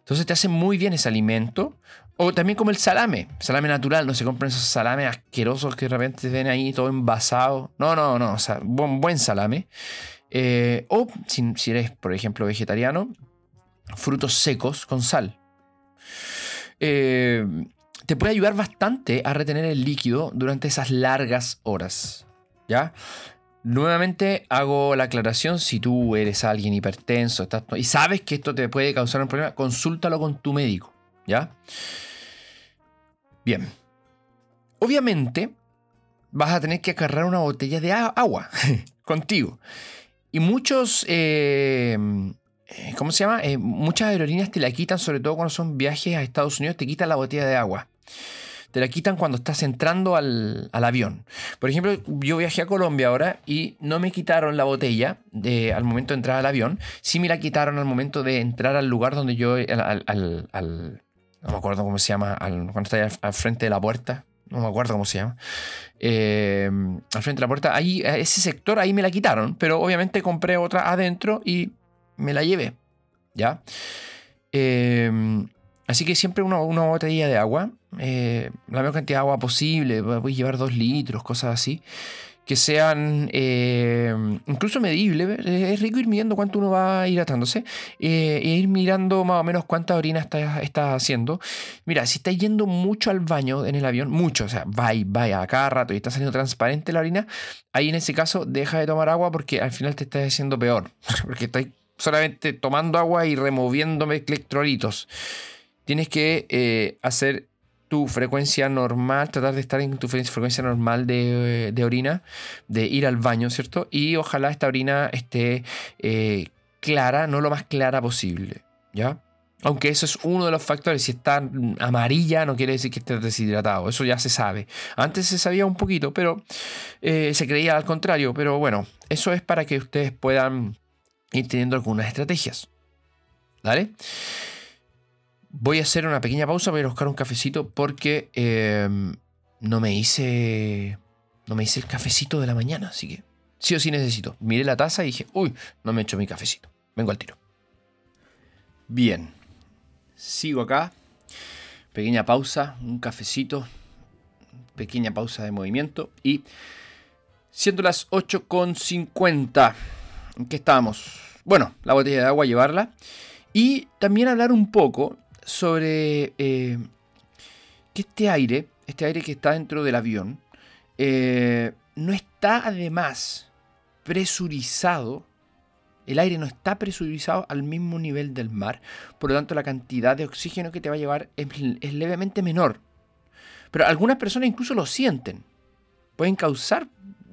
Entonces te hace muy bien ese alimento. O también como el salame, salame natural, no se compran esos salames asquerosos que de repente ven ahí todo envasado. No, no, no, o sea, buen, salame. Eh, o si, eres, por ejemplo, vegetariano, frutos secos con sal. Eh, te puede ayudar bastante a retener el líquido durante esas largas horas. ¿Ya? Nuevamente hago la aclaración, si tú eres alguien hipertenso y sabes que esto te puede causar un problema, consúltalo con tu médico, ¿ya? Bien. Obviamente vas a tener que agarrar una botella de agua contigo. Y muchos, eh, eh, ¿cómo se llama? Eh, muchas aerolíneas te la quitan, sobre todo cuando son viajes a Estados Unidos, te quitan la botella de agua. Te la quitan cuando estás entrando al, avión. Por ejemplo, yo viajé a Colombia ahora y no me quitaron la botella al momento de entrar al avión. Sí me la quitaron al momento de entrar al lugar donde yo, al, no me acuerdo cómo se llama, cuando está al frente de la puerta no me acuerdo cómo se llama, eh, al frente de la puerta, ahí, ese sector ahí me la quitaron, pero obviamente compré otra adentro y me la llevé, ¿ya? Eh, así que siempre una, botella de agua, eh, la mayor cantidad de agua posible, voy a llevar dos litros, cosas así que sean eh, incluso medibles. Es rico ir midiendo cuánto uno va hidratándose eh, e ir mirando más o menos cuánta orina estás está haciendo. Mira, si estás yendo mucho al baño en el avión, mucho, o sea, va y va a cada rato y está saliendo transparente la orina, ahí en ese caso deja de tomar agua porque al final te estás haciendo peor, porque estás solamente tomando agua y removiendo electrolitos. Tienes que eh, hacer tu frecuencia normal, tratar de estar en tu frecuencia normal de, orina, de ir al baño, ¿cierto? Y ojalá esta orina esté eh, clara, no lo más clara posible, ¿ya? Aunque eso es uno de los factores. Si está amarilla, no quiere decir que esté deshidratado. Eso ya se sabe. Antes se sabía un poquito, pero eh, se creía al contrario. Pero bueno, eso es para que ustedes puedan ir teniendo algunas estrategias. ¿Vale? Voy a hacer una pequeña pausa, voy a buscar un cafecito porque em, no me hice. No me hice el cafecito de la mañana, así que sí o sí necesito. Miré la taza y dije, uy, no me he hecho mi cafecito. Vengo al tiro. Bien. Sigo acá. Pequeña pausa, un cafecito. Pequeña pausa de movimiento. Y siendo las 8.50. ¿En qué estábamos? Bueno, la botella de agua, llevarla. Y también hablar un poco sobre eh, que este aire, este aire que está dentro del avión, eh, no está además presurizado. El aire no está presurizado al mismo nivel del mar, por lo tanto la cantidad de oxígeno que te va a llevar es, levemente menor. Pero algunas personas incluso lo sienten. Pueden causar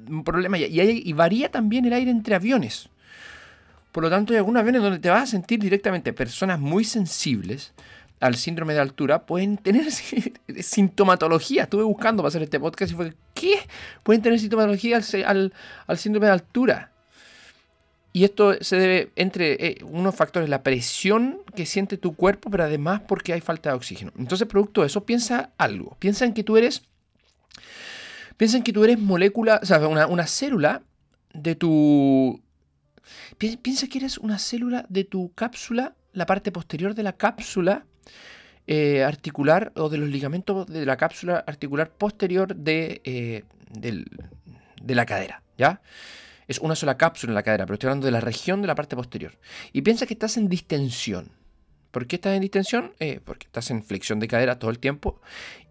un problema y, y varía también el aire entre aviones. Por lo tanto, hay algunos aviones donde te vas a sentir directamente personas muy sensibles al síndrome de altura pueden tener sintomatología. Estuve buscando para hacer este podcast y fue, ¿qué? Pueden tener sintomatología al, síndrome de altura. Y esto se debe entre eh, unos factores, la presión que siente tu cuerpo, pero además porque hay falta de oxígeno. Entonces, producto de eso, piensa algo. Piensa en que tú eres. Piensa en que tú eres molécula, o sea, una, una célula de tu. Piensa que eres una célula de tu cápsula, la parte posterior de la cápsula eh, articular o de los ligamentos de la cápsula articular posterior de, eh, de la cadera, ¿ya? Es una sola cápsula en la cadera, pero estoy hablando de la región de la parte posterior. Y piensa que estás en distensión. ¿Por qué estás en distensión? Eh, porque estás en flexión de cadera todo el tiempo.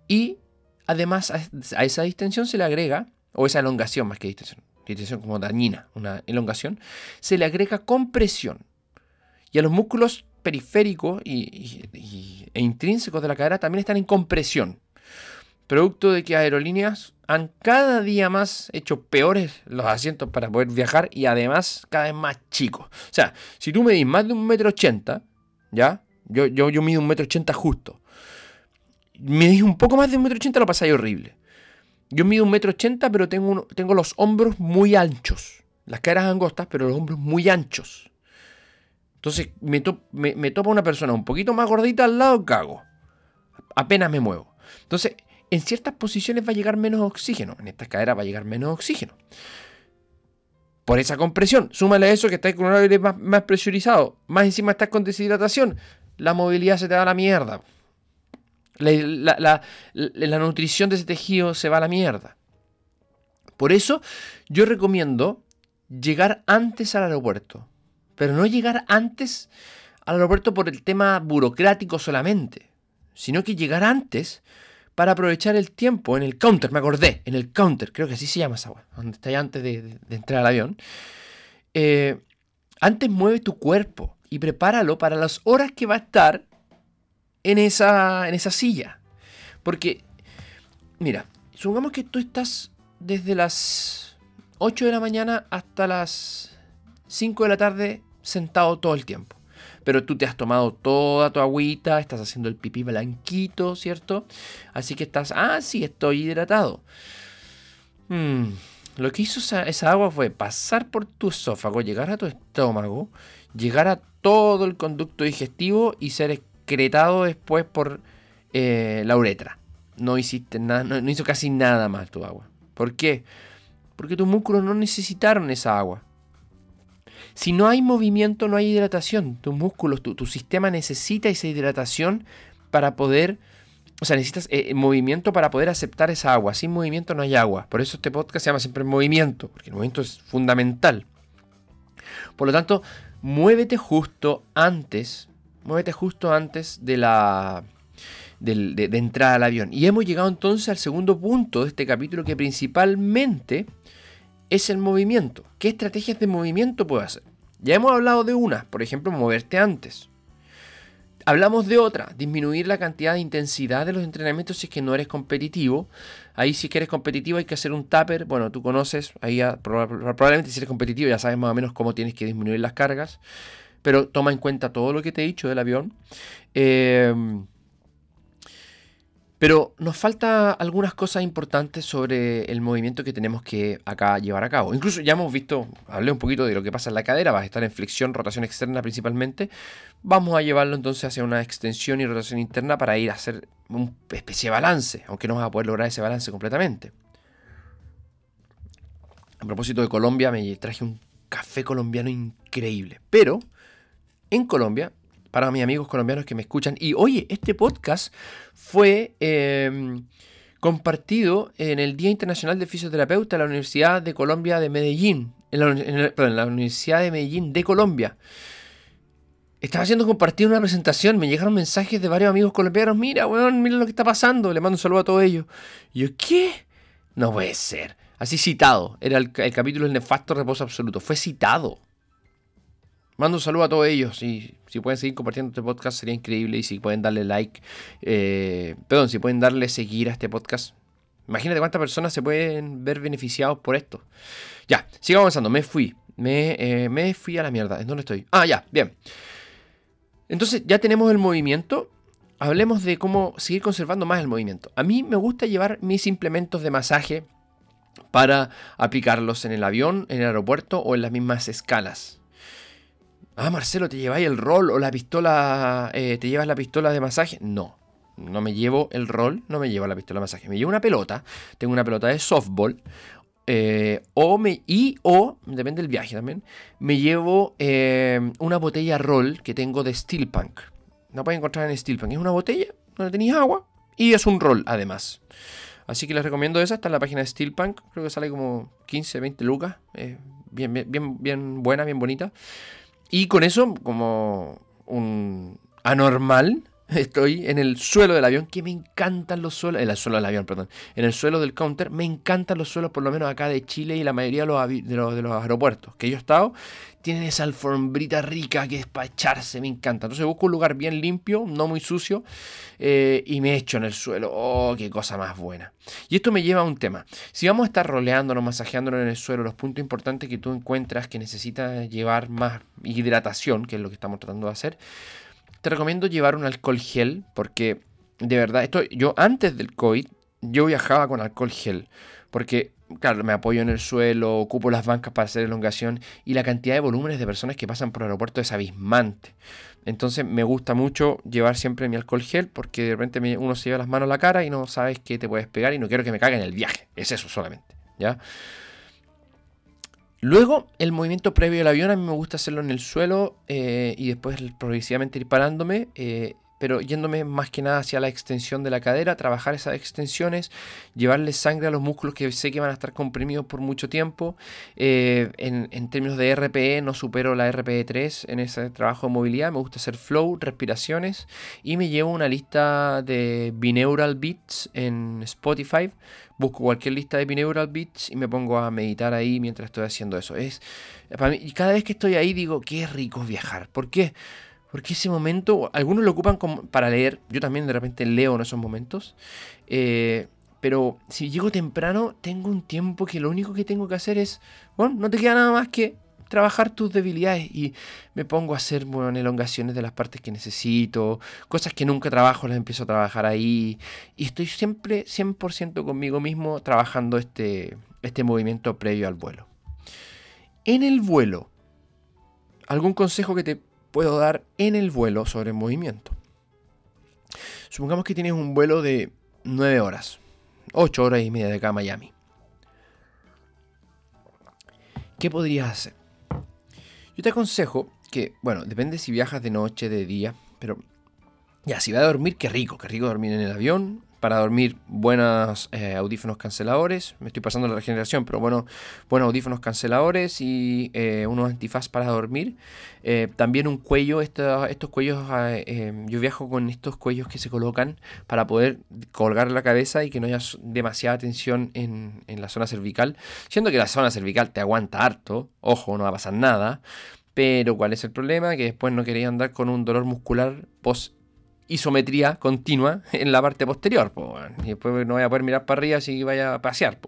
Y además a esa distensión se le agrega, o esa elongación más que distensión, irritación como dañina, una elongación, se le agrega compresión. Y a los músculos periféricos y, e intrínsecos de la cadera también están en compresión. Producto de que aerolíneas han cada día más hecho peores los asientos para poder viajar y además cada vez más chicos. O sea, si tú medís más de un metro ochenta, ¿ya? Yo, yo, yo mido un metro ochenta justo. Medís un poco más de un metro ochenta, lo pasáis horrible. Yo mido un metro ochenta, pero tengo, tengo los hombros muy anchos. Las caderas angostas, pero los hombros muy anchos. Entonces me, me, topa una persona un poquito más gordita al lado, cago. Apenas me muevo. Entonces, en ciertas posiciones va a llegar menos oxígeno. En esta cadera va a llegar menos oxígeno. Por esa compresión. Súmale a eso que estás con un aire más, presurizado. Más encima estás con deshidratación. La movilidad se te da a la mierda. La, la, nutrición de ese tejido se va a la mierda. Por eso yo recomiendo llegar antes al aeropuerto. Pero no llegar antes al aeropuerto por el tema burocrático solamente. Sino que llegar antes para aprovechar el tiempo en el counter, me acordé, en el counter, creo que así se llama esa donde está antes de, entrar al avión. Eh, antes mueve tu cuerpo y prepáralo para las horas que va a estar en esa, en esa silla. Porque, mira, supongamos que tú estás desde las 8 de la mañana hasta las 5 de la tarde sentado todo el tiempo. Pero tú te has tomado toda tu agüita, estás haciendo el pipí blanquito, ¿cierto? Así que estás, ah, sí, estoy hidratado. Hmm, lo que hizo esa, agua fue pasar por tu esófago, llegar a tu estómago, llegar a todo el conducto digestivo y ser excretado después por eh, la uretra. No hiciste nada, no, hizo casi nada más tu agua. ¿Por qué? Porque tus músculos no necesitaron esa agua. Si no hay movimiento, no hay hidratación. Tus músculos, tu, sistema necesita esa hidratación para poder. O sea, necesitas eh, movimiento para poder aceptar esa agua. Sin movimiento no hay agua. Por eso este podcast se llama siempre movimiento, porque el movimiento es fundamental. Por lo tanto, muévete justo antes, muévete justo antes de la de, de, entrada al avión. Y hemos llegado entonces al segundo punto de este capítulo que principalmente es el movimiento. ¿Qué estrategias de movimiento puedo hacer? Ya hemos hablado de una, por ejemplo, moverte antes. Hablamos de otra, disminuir la cantidad de intensidad de los entrenamientos si es que no eres competitivo. Ahí si es eres competitivo hay que hacer un tupper. Bueno, tú conoces, ahí probablemente si eres competitivo ya sabes más o menos cómo tienes que disminuir las cargas. Pero toma en cuenta todo lo que te he dicho del avión. Eh, pero nos falta algunas cosas importantes sobre el movimiento que tenemos que acá llevar a cabo. Incluso ya hemos visto, hablé un poquito de lo que pasa en la cadera, va a estar en flexión, rotación externa principalmente. Vamos a llevarlo entonces hacia una extensión y rotación interna para ir a hacer una especie de balance, aunque no vas a poder lograr ese balance completamente. A propósito de Colombia, me traje un café colombiano increíble. Pero en Colombia para mis amigos colombianos que me escuchan. Y oye, este podcast fue em, compartido en el Día Internacional de Fisioterapeuta en la Universidad de Colombia de Medellín. En la, perdón, en la Universidad de Medellín de Colombia. Estaba haciendo compartir una presentación, me llegaron mensajes de varios amigos colombianos. Mira, weón, mira lo que está pasando. Le mando un saludo a todos ellos. Y yo, ¿qué? No puede ser. Así citado. Era el, el capítulo El nefasto reposo absoluto. Fue citado. Mando un saludo a todos ellos y si pueden seguir compartiendo este podcast sería increíble y si pueden darle like, eh, perdón, si pueden darle seguir a este podcast. Imagínate cuántas personas se pueden ver beneficiados por esto. Ya, sigo avanzando, me fui, me, eh, me fui a la mierda. ¿En dónde estoy? Ah, ya, bien. Entonces ya tenemos el movimiento. Hablemos de cómo seguir conservando más el movimiento. A mí me gusta llevar mis implementos de masaje para aplicarlos en el avión, en el aeropuerto o en las mismas escalas ah, Marcelo, ¿te lleváis el rol o la pistola, eh, te llevas la pistola de masaje? No, no me llevo el rol, no me llevo la pistola de masaje. Me llevo una pelota, tengo una pelota de softball. Eh, o me, y o, depende del viaje también, me llevo eh, una botella roll que tengo de Steel Punk. No pueden encontrar en Steel Punk. Es una botella donde tenéis agua y es un roll además. Así que les recomiendo esa. Está en la página de Steel Punk. Creo que sale como 15, 20 lucas. bien, bien, bien buena, bien bonita. Y con eso, como un anormal, estoy en el suelo del avión, que me encantan los suelos, en el suelo del avión, perdón, en el suelo del counter, me encantan los suelos, por lo menos acá de Chile y la mayoría de los, de los, aeropuertos que yo he estado, tienen esa alfombrita rica que es para echarse, me encanta. Entonces busco un lugar bien limpio, no muy sucio, eh, y me echo en el suelo. Oh, qué cosa más buena. Y esto me lleva a un tema. Si vamos a estar roleándonos, masajeándonos en el suelo, los puntos importantes que tú encuentras que necesitas llevar más hidratación, que es lo que estamos tratando de hacer, te recomiendo llevar un alcohol gel, porque de verdad, esto, yo antes del COVID, yo viajaba con alcohol gel, porque claro, me apoyo en el suelo, ocupo las bancas para hacer elongación y la cantidad de volúmenes de personas que pasan por el aeropuerto es abismante. Entonces me gusta mucho llevar siempre mi alcohol gel porque de repente uno se lleva las manos a la cara y no sabes qué te puedes pegar y no quiero que me caiga en el viaje. Es eso solamente, ¿ya? Luego, el movimiento previo al avión, a mí me gusta hacerlo en el suelo eh, y después progresivamente ir parándome. Eh, pero yéndome más que nada hacia la extensión de la cadera, trabajar esas extensiones, llevarle sangre a los músculos que sé que van a estar comprimidos por mucho tiempo. Eh, en, términos de RPE, no supero la RPE 3 en ese trabajo de movilidad, me gusta hacer flow, respiraciones y me llevo una lista de binaural beats en Spotify. Busco cualquier lista de binaural beats y me pongo a meditar ahí mientras estoy haciendo eso. Es, para mí, cada vez que estoy ahí digo, qué rico viajar. ¿Por qué? Porque ese momento, algunos lo ocupan como para leer, yo también de repente leo en esos momentos, eh, pero si llego temprano, tengo un tiempo que lo único que tengo que hacer es, bueno, no te queda nada más que trabajar tus debilidades y me pongo a hacer bueno, elongaciones de las partes que necesito, cosas que nunca trabajo, las empiezo a trabajar ahí y estoy siempre 100% conmigo mismo trabajando este, este movimiento previo al vuelo. En el vuelo, ¿algún consejo que te puedo dar en el vuelo sobre movimiento. Supongamos que tienes un vuelo de 9 horas, 8 horas y media de acá a Miami. ¿Qué podrías hacer? Yo te aconsejo que, bueno, depende si viajas de noche, de día, pero ya, si vas a dormir, qué rico, qué rico dormir en el avión, para dormir buenos eh, audífonos canceladores. Me estoy pasando la regeneración, pero bueno, buenos audífonos canceladores y eh, unos antifaz para dormir. Eh, también un cuello, estos cuellos, ah, yo viajo con estos cuellos que se colocan para poder colgar la cabeza y que no haya demasiada tensión en, en la zona cervical. Siendo que la zona cervical te aguanta harto, ojo, no va a pasar nada. Pero ¿cuál es el problema? Que después no quería andar con un dolor muscular post isometría continua en la parte posterior. y después no voy a poder mirar para arriba si vaya a pasear.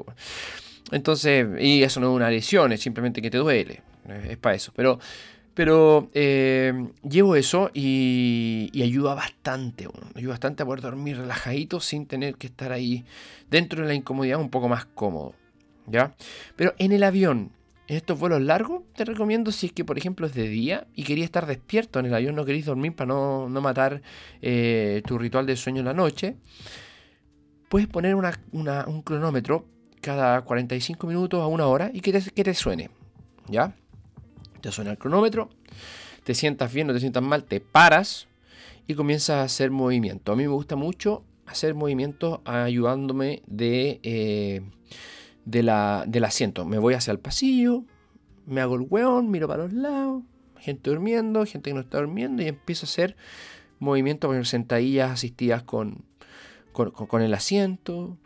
Entonces, y eso no es una lesión, es simplemente que te duele. Es para eso. Pero, pero eh, llevo eso y, ayuda bastante. ayuda bastante a poder dormir relajadito sin tener que estar ahí dentro de la incomodidad un poco más cómodo. ¿Ya? Pero en el avión, estos vuelos largos, te recomiendo si es que, por ejemplo, es de día y querías estar despierto en el avión, no queréis dormir para no, matar eh, tu ritual de sueño en la noche, puedes poner un cronómetro cada 45 minutos a una hora y que te, que te suene. ¿Ya? Te suena el cronómetro, te sientas bien, no te sientas mal, te paras y comienzas a hacer movimiento. A mí me gusta mucho hacer movimiento ayudándome de... Eh, de la, del asiento. Me voy hacia el pasillo, me hago el hueón, miro para los lados, gente durmiendo, gente que no está durmiendo y empiezo a hacer movimientos con sentadillas asistidas con, con, el asiento,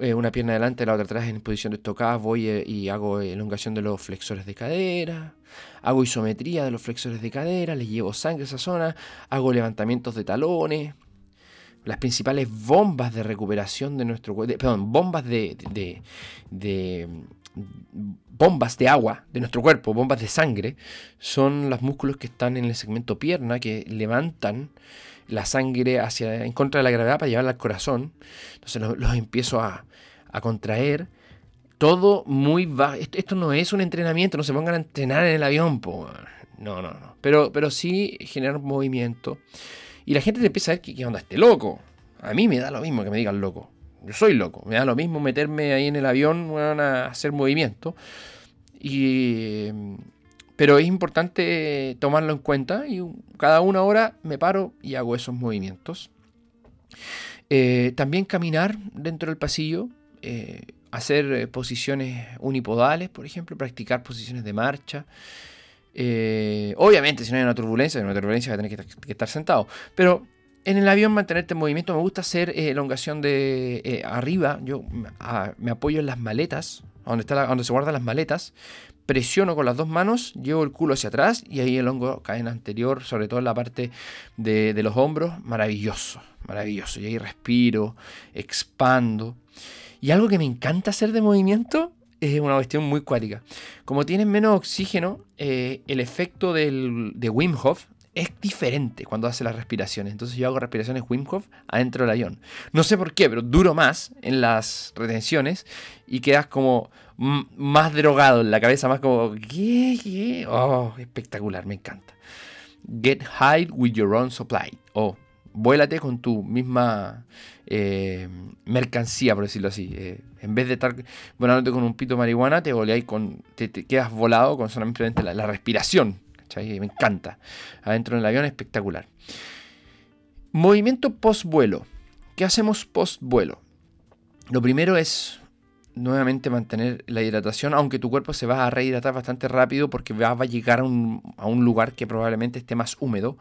eh, una pierna adelante, la otra atrás en posición de estocada, voy eh, y hago elongación de los flexores de cadera, hago isometría de los flexores de cadera, les llevo sangre a esa zona, hago levantamientos de talones, las principales bombas de recuperación de nuestro cuerpo, perdón, bombas de, de, bombas de agua de nuestro cuerpo, bombas de sangre, son los músculos que están en el segmento pierna que levantan la sangre hacia en contra de la gravedad para llevarla al corazón. Entonces los, empiezo a, a, contraer. Todo muy bajo. Esto, no es un entrenamiento, no se pongan a entrenar en el avión. No, no, no. Pero, pero sí generar movimiento. Y la gente te empieza a ver que, onda este loco. A mí me da lo mismo que me digan loco. Yo soy loco. Me da lo mismo meterme ahí en el avión a hacer movimiento. Y, pero es importante tomarlo en cuenta y cada una hora me paro y hago esos movimientos. Eh, también caminar dentro del pasillo, eh, hacer eh, posiciones unipodales, por ejemplo, practicar posiciones de marcha. Eh, obviamente, si no hay una turbulencia, en una turbulencia va a tener que, estar sentado. Pero en el avión mantenerte en movimiento. Me gusta hacer eh, elongación de eh, arriba. Yo me apoyo en las maletas, donde, está donde se guardan las maletas. Presiono con las dos manos, llevo el culo hacia atrás y ahí el hongo cae en anterior, sobre todo en la parte de, de los hombros. Maravilloso, maravilloso. Y ahí respiro, expando. Y algo que me encanta hacer de movimiento es una cuestión muy cuática. Como tienes menos oxígeno, eh, el efecto del, de Wim Hof es diferente cuando hace las respiraciones. Entonces yo hago respiraciones Wim Hof adentro del avión. No sé por qué, pero duro más en las retenciones y quedas como más drogado en la cabeza, más como... Oh, espectacular, me encanta. Get high with your own supply. Oh, vuélate con tu misma eh, mercancía, por decirlo así. Eh, en vez de estar volándote con un pito de marihuana, te voleáis con. Te, quedas volado con solamente la, respiración. Me encanta. Adentro del avión, espectacular. Movimiento post vuelo. ¿Qué hacemos post vuelo? Lo primero es nuevamente mantener la hidratación, aunque tu cuerpo se va a rehidratar bastante rápido porque va a llegar a un lugar que probablemente esté más húmedo.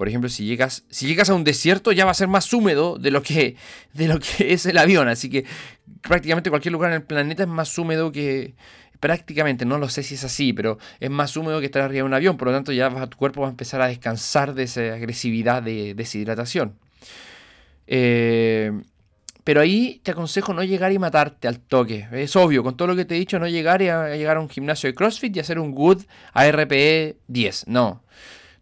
Por ejemplo, si llegas, si llegas a un desierto ya va a ser más húmedo de lo, que, de lo que es el avión. Así que prácticamente cualquier lugar en el planeta es más húmedo que... Prácticamente, no lo sé si es así, pero es más húmedo que estar arriba de un avión. Por lo tanto, ya tu cuerpo va a empezar a descansar de esa agresividad de deshidratación. Eh, pero ahí te aconsejo no llegar y matarte al toque. Es obvio, con todo lo que te he dicho, no llegar y a, llegar a un gimnasio de CrossFit y hacer un good ARPE 10. No.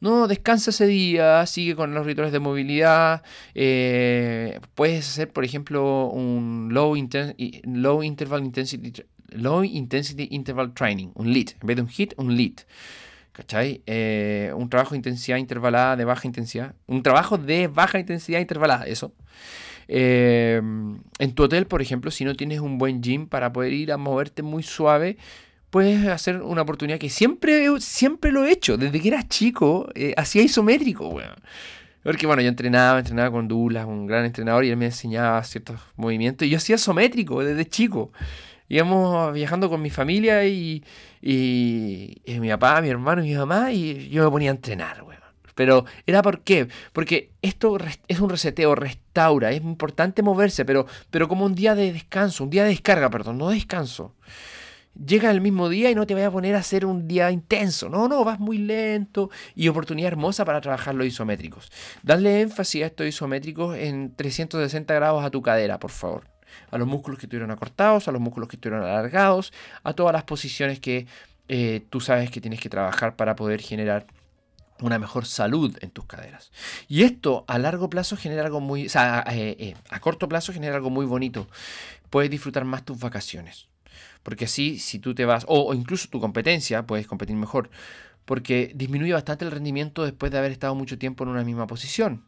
No, descansa ese día, sigue con los rituales de movilidad. Eh, puedes hacer, por ejemplo, un low, intensity, low intensity interval training, un LIT. En vez de un HIT, un LIT. ¿Cachai? Eh, un trabajo de intensidad intervalada de baja intensidad. Un trabajo de baja intensidad intervalada, eso. Eh, en tu hotel, por ejemplo, si no tienes un buen gym para poder ir a moverte muy suave, puedes hacer una oportunidad que siempre, siempre lo he hecho. Desde que era chico, eh, hacía isométrico, weón. Porque bueno, yo entrenaba, entrenaba con Douglas, un gran entrenador, y él me enseñaba ciertos movimientos. Y yo hacía isométrico desde chico. Íbamos viajando con mi familia y, y, mi papá, mi hermano y mi mamá, y yo me ponía a entrenar, weón. Pero era por qué? Porque esto es un reseteo, restaura, es importante moverse, pero, pero como un día de descanso, un día de descarga, perdón, no descanso llega el mismo día y no te vayas a poner a hacer un día intenso. No, no, vas muy lento y oportunidad hermosa para trabajar los isométricos. Dale énfasis a estos isométricos en 360 grados a tu cadera, por favor. A los músculos que estuvieron acortados, a los músculos que estuvieron alargados, a todas las posiciones que eh, tú sabes que tienes que trabajar para poder generar una mejor salud en tus caderas. Y esto a largo plazo genera algo muy, o sea, eh, eh, a corto plazo genera algo muy bonito. Puedes disfrutar más tus vacaciones. Porque así, si tú te vas, o, incluso tu competencia, puedes competir mejor. Porque disminuye bastante el rendimiento después de haber estado mucho tiempo en una misma posición.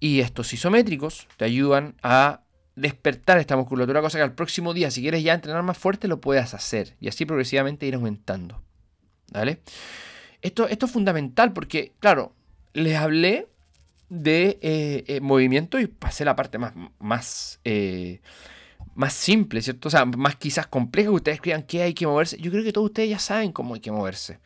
Y estos isométricos te ayudan a despertar esta musculatura, cosa que al próximo día, si quieres ya entrenar más fuerte, lo puedas hacer. Y así progresivamente ir aumentando. ¿Vale? Esto, esto es fundamental porque, claro, les hablé de eh, eh, movimiento y pasé la parte más, más eh, más simple, ¿cierto? O sea, más quizás compleja que ustedes crean que hay que moverse. Yo creo que todos ustedes ya saben cómo hay que moverse.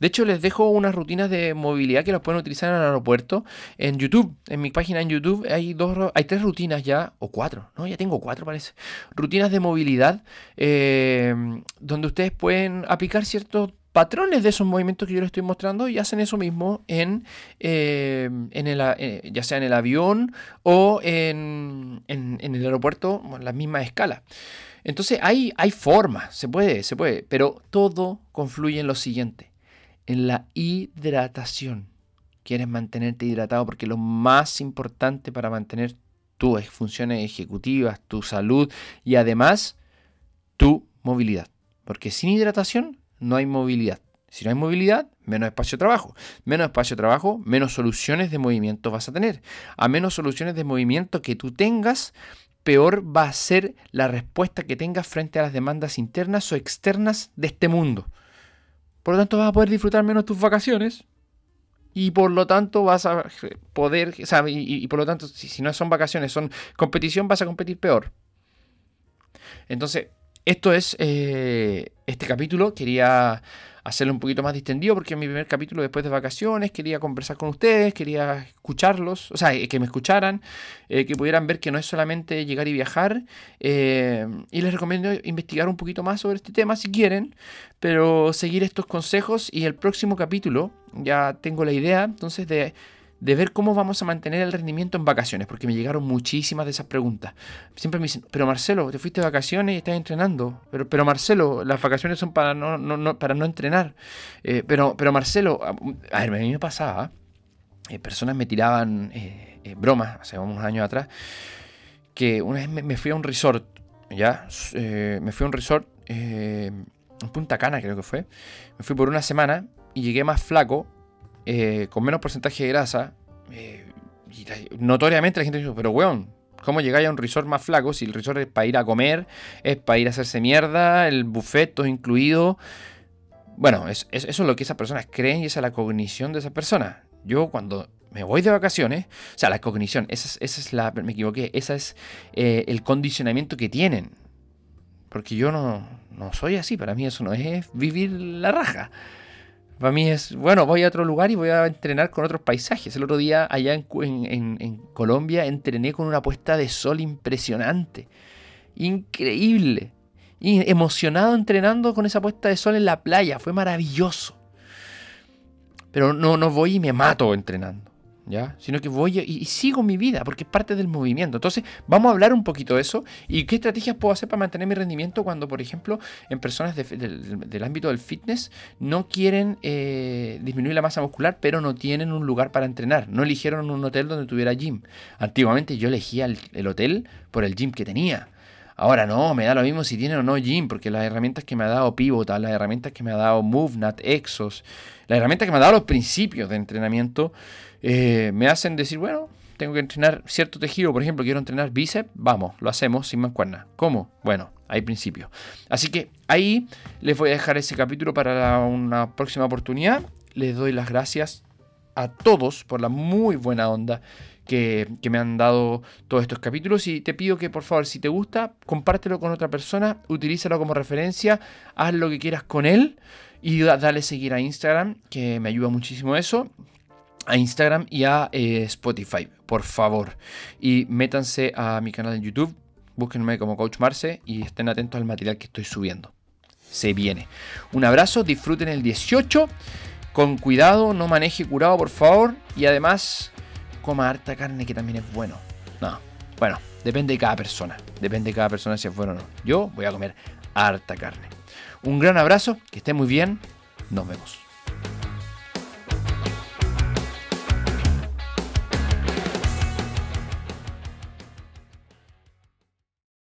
De hecho, les dejo unas rutinas de movilidad que las pueden utilizar en el aeropuerto en YouTube. En mi página en YouTube hay dos, hay tres rutinas ya, o cuatro, ¿no? Ya tengo cuatro, parece. Rutinas de movilidad eh, donde ustedes pueden aplicar ciertos patrones de esos movimientos que yo les estoy mostrando y hacen eso mismo en, eh, en el, eh, ya sea en el avión o en, en, el aeropuerto, en la misma escala. Entonces hay, hay formas, se puede, se puede, pero todo confluye en lo siguiente, en la hidratación. Quieres mantenerte hidratado porque lo más importante para mantener tus funciones ejecutivas, tu salud y además tu movilidad. Porque sin hidratación no hay movilidad. Si no hay movilidad, menos espacio de trabajo. Menos espacio de trabajo, menos soluciones de movimiento vas a tener. A menos soluciones de movimiento que tú tengas, peor va a ser la respuesta que tengas frente a las demandas internas o externas de este mundo. Por lo tanto, vas a poder disfrutar menos tus vacaciones. Y por lo tanto vas a poder, o y, por lo tanto, si, si no son vacaciones, son competición, vas a competir peor. Entonces, esto es eh, este capítulo. Quería hacerlo un poquito más distendido porque es mi primer capítulo después de vacaciones, quería conversar con ustedes, quería escucharlos, o sea, eh, que me escucharan, eh, que pudieran ver que no es solamente llegar y viajar. Y les recomiendo investigar un poquito más sobre este tema si quieren, pero seguir estos consejos y el próximo capítulo, ya tengo la idea entonces de de ver cómo vamos a mantener el rendimiento en vacaciones, porque me llegaron muchísimas de esas preguntas. Siempre me dicen, pero Marcelo, te fuiste de vacaciones y estás entrenando. Pero, pero Marcelo, las vacaciones son para no, para no entrenar. Eh, pero, pero Marcelo, a, ver, a mí me pasaba, eh, personas me tiraban eh, bromas hace unos años atrás, que una vez me, fui a un resort, ¿ya? me fui a un resort en Punta Cana creo que fue. Me fui por una semana y llegué más flaco eh, con menos porcentaje de grasa. Eh, notoriamente la gente dice, pero weón, ¿cómo llegáis a un resort más flaco si el resort es para ir a comer, es para ir a hacerse mierda, el buffet todo incluido? Bueno, eso es lo que esas personas creen y esa es la cognición de esas personas. Yo cuando me voy de vacaciones, o sea, la cognición, esa es, la, me equivoqué, esa es eh, el condicionamiento que tienen. Porque yo no, no soy así, para mí eso no es vivir la raja. Para mí es, bueno, voy a otro lugar y voy a entrenar con otros paisajes. El otro día allá en, Colombia entrené con una puesta de sol impresionante. Increíble. Y emocionado entrenando con esa puesta de sol en la playa. Fue maravilloso. Pero no, no voy y me mato entrenando. ¿Ya? Sino que voy y, sigo mi vida, porque es parte del movimiento. Entonces, vamos a hablar un poquito de eso y qué estrategias puedo hacer para mantener mi rendimiento cuando, por ejemplo, en personas del ámbito del fitness no quieren eh, disminuir la masa muscular, pero no tienen un lugar para entrenar. No eligieron un hotel donde tuviera gym. Antiguamente yo elegía el, hotel por el gym que tenía. Ahora no, me da lo mismo si tiene o no gym, porque las herramientas que me ha dado Pivotal, las herramientas que me ha dado MoveNat, Exos, las herramientas que me ha dado los principios de entrenamiento, eh, me hacen decir, bueno, tengo que entrenar cierto tejido, por ejemplo, quiero entrenar bíceps, vamos, lo hacemos sin mancuerna. ¿Cómo? Bueno, hay principios. Así que ahí les voy a dejar ese capítulo para una próxima oportunidad. Les doy las gracias a todos por la muy buena onda que, que, me han dado todos estos capítulos y te pido que por favor si te gusta compártelo con otra persona, utilízalo como referencia, haz lo que quieras con él y dale seguir a Instagram que me ayuda muchísimo eso a Instagram y a eh, Spotify, por favor. Y métanse a mi canal en YouTube, búsquenme como Coach Marce y estén atentos al material que estoy subiendo. Se viene. Un abrazo, disfruten el 18. Con cuidado, no maneje curado, por favor. Y además, coma harta carne, que también es bueno. No, bueno, depende de cada persona. Depende de cada persona si es bueno o no. Yo voy a comer harta carne. Un gran abrazo, que estén muy bien. Nos vemos.